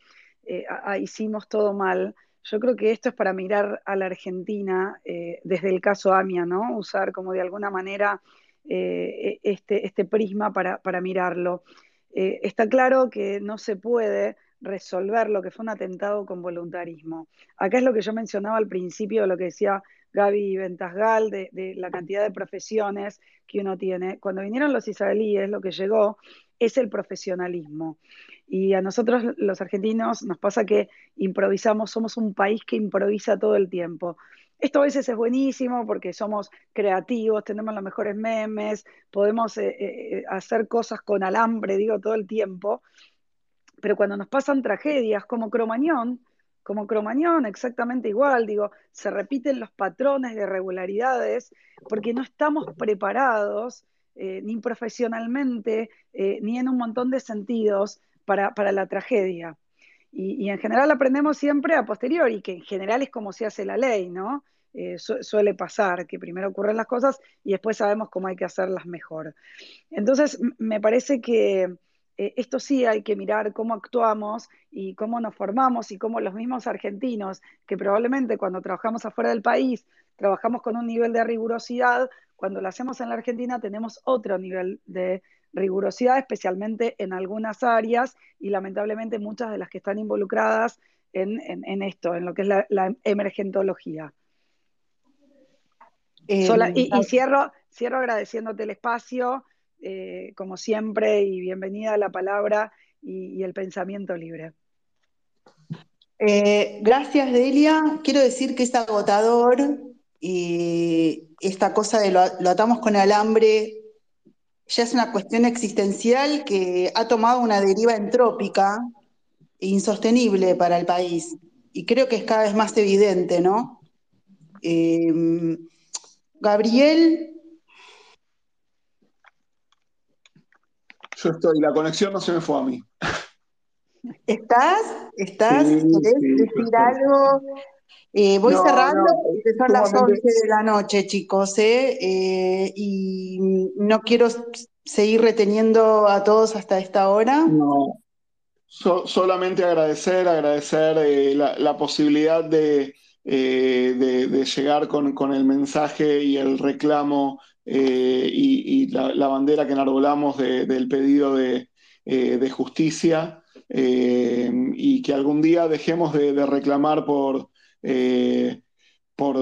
[SPEAKER 3] eh, hicimos todo mal. Yo creo que esto es para mirar a la Argentina eh, desde el caso AMIA, ¿no? Usar como de alguna manera eh, e, este, este prisma para, para mirarlo. está claro que no se puede resolver lo que fue un atentado con voluntarismo. Acá es lo que yo mencionaba al principio lo que decía Gaby Ventasgal, de, la cantidad de profesiones que uno tiene. Cuando vinieron los israelíes, lo que llegó es el profesionalismo. Y a nosotros los argentinos nos pasa que improvisamos, somos un país que improvisa todo el tiempo. Esto a veces es buenísimo porque somos creativos, tenemos los mejores memes, podemos eh, eh, hacer cosas con alambre, digo, todo el tiempo. Pero cuando nos pasan tragedias como Cromañón, como Cromañón, exactamente igual, digo, se repiten los patrones de irregularidades porque no estamos preparados eh, ni profesionalmente, eh, ni en un montón de sentidos para, la tragedia. Y, en general aprendemos siempre a posteriori, que en general es como se hace la ley, ¿no? Eh, suele pasar, que primero ocurren las cosas y después sabemos cómo hay que hacerlas mejor. Entonces, me parece que esto sí hay que mirar cómo actuamos y cómo nos formamos y cómo los mismos argentinos, que probablemente cuando trabajamos afuera del país, trabajamos con un nivel de rigurosidad, cuando lo hacemos en la Argentina tenemos otro nivel de rigurosidad, especialmente en algunas áreas y lamentablemente muchas de las que están involucradas en, esto, en lo que es la, emergentología. Eh, y, cierro, cierro agradeciéndote el espacio, eh, como siempre, y bienvenida a la palabra y, el pensamiento libre.
[SPEAKER 1] Eh, gracias, Delia. Quiero decir que es agotador y esta cosa de lo, atamos con alambre ya es una cuestión existencial que ha tomado una deriva entrópica e insostenible para el país. Y creo que es cada vez más evidente, ¿no? Em, Gabriel.
[SPEAKER 2] Yo estoy, la conexión no se me fue a mí.
[SPEAKER 1] ¿Estás? ¿Estás? ¿Querés decir algo? Eh, voy cerrando, son las 11 de la noche, chicos, ¿eh? ¿eh? y no quiero seguir reteniendo a todos hasta esta hora.
[SPEAKER 2] No, solamente agradecer, agradecer eh, la, posibilidad de, de, llegar con, el mensaje y el reclamo y, la, bandera que enarbolamos del pedido de, justicia y que algún día dejemos de reclamar por eh,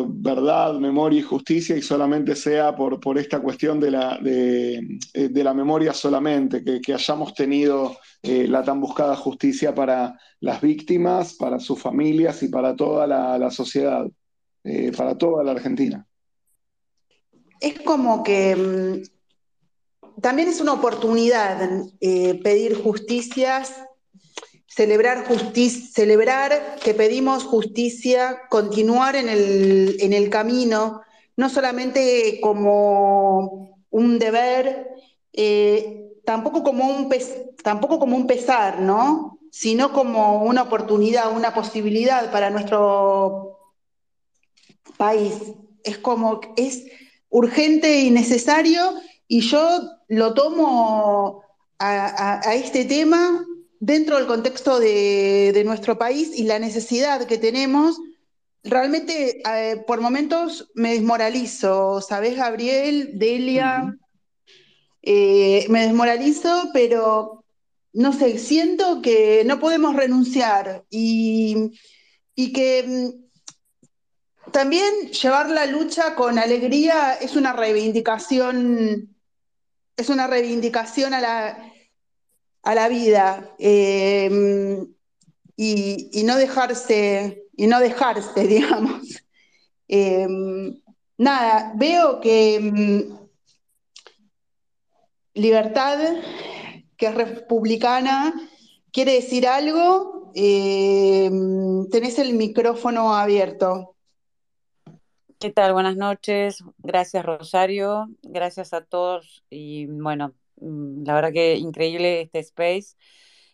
[SPEAKER 2] verdad, memoria y justicia y solamente sea por, esta cuestión de la, eh, memoria solamente, que, hayamos tenido eh, la tan buscada justicia para las víctimas, para sus familias y para toda la, sociedad, para toda la Argentina.
[SPEAKER 1] Es como que mm, también es una oportunidad pedir justicias celebrar, justicia, celebrar que pedimos justicia, continuar en el, camino, no solamente como un deber, eh, tampoco, como un tampoco como un pesar, ¿no? sino como una oportunidad, una posibilidad para nuestro país. Es como, es urgente y necesario y yo lo tomo a este tema dentro del contexto de, nuestro país y la necesidad que tenemos, realmente eh, por momentos me desmoralizo, ¿sabes, Gabriel? Delia, eh, me desmoralizo, pero no sé, siento que no podemos renunciar y, que mm, también llevar la lucha con alegría es una reivindicación, es una reivindicación a la a la vida em, y, no dejarse, y no dejarse, digamos. Em, nada, veo que em, Libertad, que es republicana, quiere decir algo. tenés el micrófono abierto.
[SPEAKER 6] ¿Qué tal? Buenas noches. Gracias, Rosario. Gracias a todos. Y bueno, Mm, la verdad que increíble este space.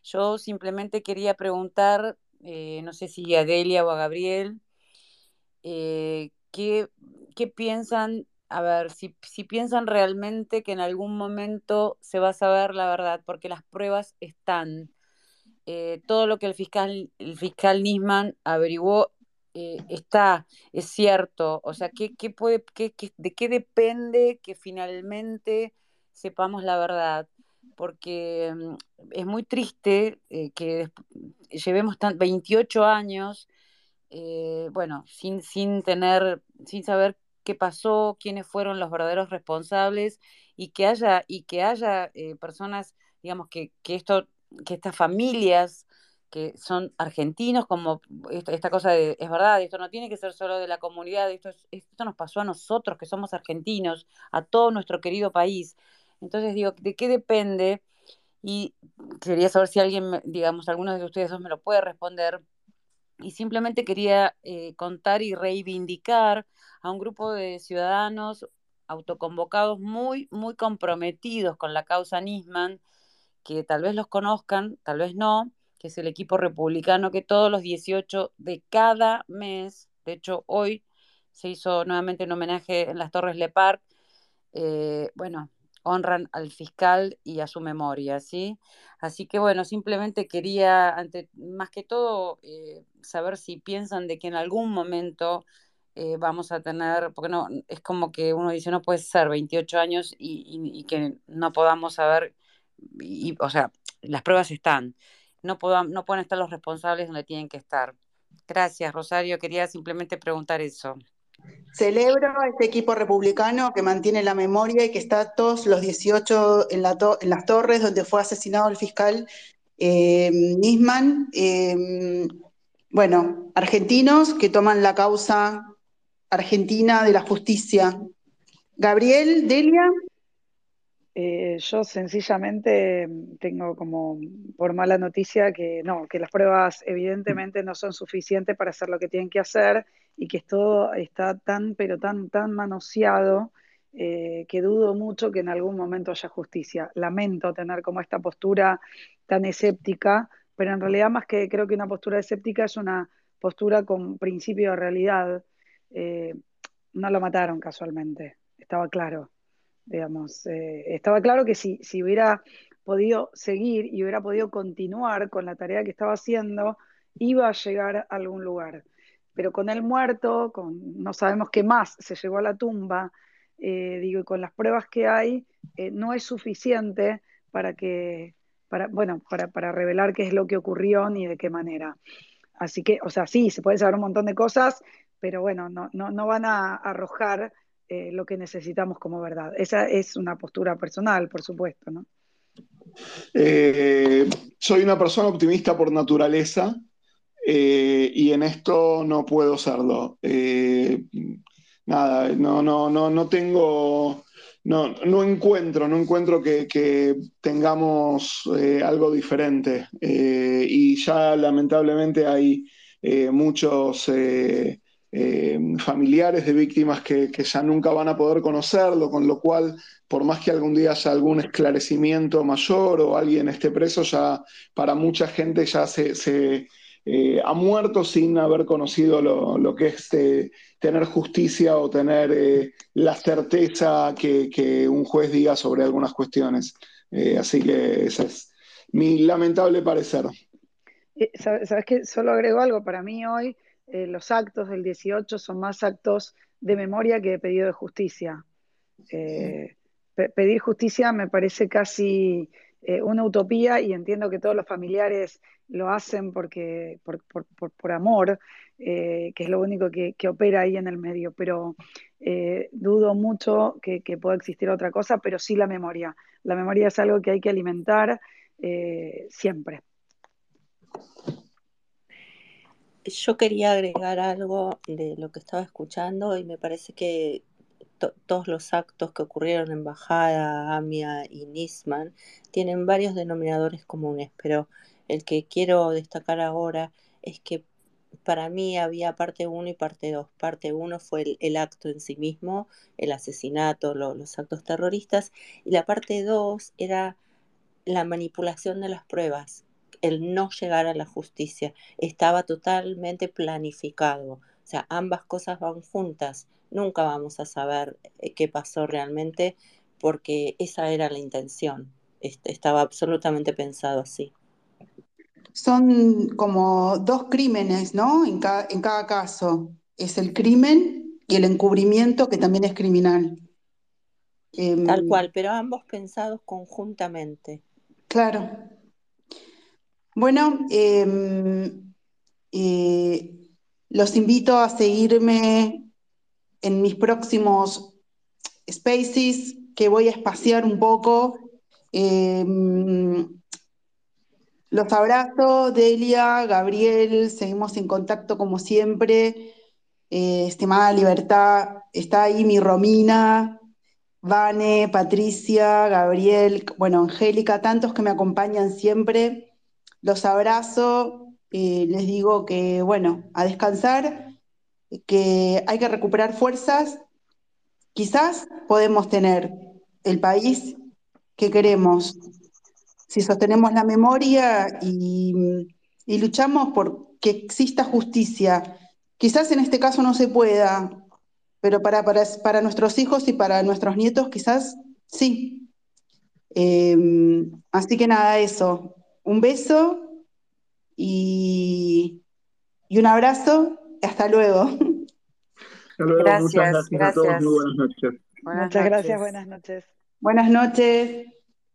[SPEAKER 6] Yo simplemente quería preguntar, eh, no sé si a Delia o a Gabriel, eh, ¿qué, piensan? A ver, si, piensan realmente que en algún momento se va a saber la verdad, porque las pruebas están. Eh, todo lo que el fiscal, el fiscal Nisman averiguó está, es cierto. O sea, ¿qué, puede, ¿de qué depende que finalmente sepamos la verdad, porque mm, es muy triste eh, que llevemos 28 años, eh, bueno, sin, sin tener, sin saber qué pasó, quiénes fueron los verdaderos responsables y que haya, y que haya eh, personas, digamos, que, que, esto, que estas familias que son argentinos, como esta, cosa de, es verdad, esto no tiene que ser solo de la comunidad, esto, esto nos pasó a nosotros que somos argentinos, a todo nuestro querido país. Entonces digo, ¿de qué depende? Y quería saber si alguien, digamos, alguno de ustedes dos me lo puede responder. y simplemente quería eh, contar y reivindicar a un grupo de ciudadanos autoconvocados muy, muy comprometidos con la causa Nisman, que tal vez los conozcan, tal vez no, que es el equipo republicano que todos los 18 de cada mes, de hecho hoy se hizo nuevamente un homenaje en las Torres Le Parc, eh, bueno, honran al fiscal y a su memoria, ¿sí? Así que bueno, simplemente quería, ante, más que todo, eh, saber si piensan de que en algún momento eh, vamos a tener, porque no, es como que uno dice, no puede ser 28 años y, que no podamos saber, y, o sea, las pruebas están, no, no pueden estar los responsables donde tienen que estar. Gracias, Rosario. Quería simplemente preguntar eso.
[SPEAKER 1] Celebro a este equipo republicano que mantiene la memoria y que está todos los 18 en, las torres donde fue asesinado el fiscal eh, Nisman. Eh, bueno, argentinos que toman la causa argentina de la justicia. Gabriel, Delia.
[SPEAKER 3] Eh, yo sencillamente tengo como por mala noticia que no, que las pruebas evidentemente no son suficientes para hacer lo que tienen que hacer y que todo está tan, pero tan, tan manoseado eh, que dudo mucho que en algún momento haya justicia. Lamento tener como esta postura tan escéptica, pero en realidad más que creo que una postura escéptica es una postura con principio de realidad. Eh, no lo mataron casualmente, estaba claro digamos. Eh, estaba claro que si, si hubiera podido seguir y hubiera podido continuar con la tarea que estaba haciendo, iba a llegar a algún lugar. Pero con el muerto, con no sabemos qué más, se llegó a la tumba, eh, digo, y con las pruebas que hay, eh, no es suficiente para que, para, bueno, para, para revelar qué es lo que ocurrió ni de qué manera. Así que, o sea, sí, se puede saber un montón de cosas, pero bueno, no, no, no van a arrojar eh, lo que necesitamos como verdad. Esa es una postura personal, por supuesto, ¿no?
[SPEAKER 2] Eh, soy una persona optimista por naturaleza eh, y en esto no puedo serlo. nada, no, no, no, no tengo, no, no encuentro, no encuentro que, tengamos algo diferente. y ya lamentablemente hay muchos eh, familiares de víctimas que, ya nunca van a poder conocerlo, con lo cual, por más que algún día haya algún esclarecimiento mayor o alguien esté preso, ya para mucha gente ya se, eh, ha muerto sin haber conocido lo, que es eh, tener justicia o tener la certeza que, un juez diga sobre algunas cuestiones. así que ese es mi lamentable parecer.
[SPEAKER 3] ¿Sabes qué? Solo agrego algo para mí hoy eh, los actos del 18 son más actos de memoria que de pedido de justicia. Eh, pedir justicia me parece casi eh, una utopía y entiendo que todos los familiares lo hacen porque, por, amor, que es lo único que, opera ahí en el medio, pero dudo mucho que, que, pueda existir otra cosa, pero sí la memoria. La memoria es algo que hay que alimentar siempre.
[SPEAKER 5] Yo quería agregar algo de lo que estaba escuchando y me parece que todos los actos que ocurrieron en Bajada, Amia y Nisman tienen varios denominadores comunes, pero el que quiero destacar ahora es que para mí había parte 1 y parte 2. Parte 1 fue el, acto en sí mismo, el asesinato, los actos terroristas, y la parte 2 era la manipulación de las pruebas, el no llegar a la justicia. Estaba totalmente planificado. O sea, ambas cosas van juntas. Nunca vamos a saber eh, qué pasó realmente porque esa era la intención. Estaba absolutamente pensado así.
[SPEAKER 1] Son como dos crímenes, ¿no? En cada, en cada caso. Es el crimen y el encubrimiento que también es criminal.
[SPEAKER 5] Tal em, cual, pero ambos pensados conjuntamente.
[SPEAKER 1] Claro, bueno, em, eh, los invito a seguirme en mis próximos spaces, que voy a espaciar un poco. Em, los abrazo, Delia, Gabriel, seguimos en contacto como siempre. Eh, estimada Libertad, está ahí mi Romina, Vane, Patricia, Gabriel, bueno, Angélica, tantos que me acompañan siempre. Los abrazo eh, les digo que, bueno, a descansar, que hay que recuperar fuerzas. Quizás podemos tener el país que queremos si sostenemos la memoria y, luchamos por que exista justicia. Quizás en este caso no se pueda, pero para nuestros hijos y para nuestros nietos quizás sí. Eh, así que nada, eso. Un beso y, y un abrazo. Hasta luego.
[SPEAKER 2] Hasta luego.
[SPEAKER 6] Gracias,
[SPEAKER 2] Muchas gracias, a todos. Muy buenas noches.
[SPEAKER 6] Buenas
[SPEAKER 3] Muchas gracias, buenas noches.
[SPEAKER 1] Buenas noches.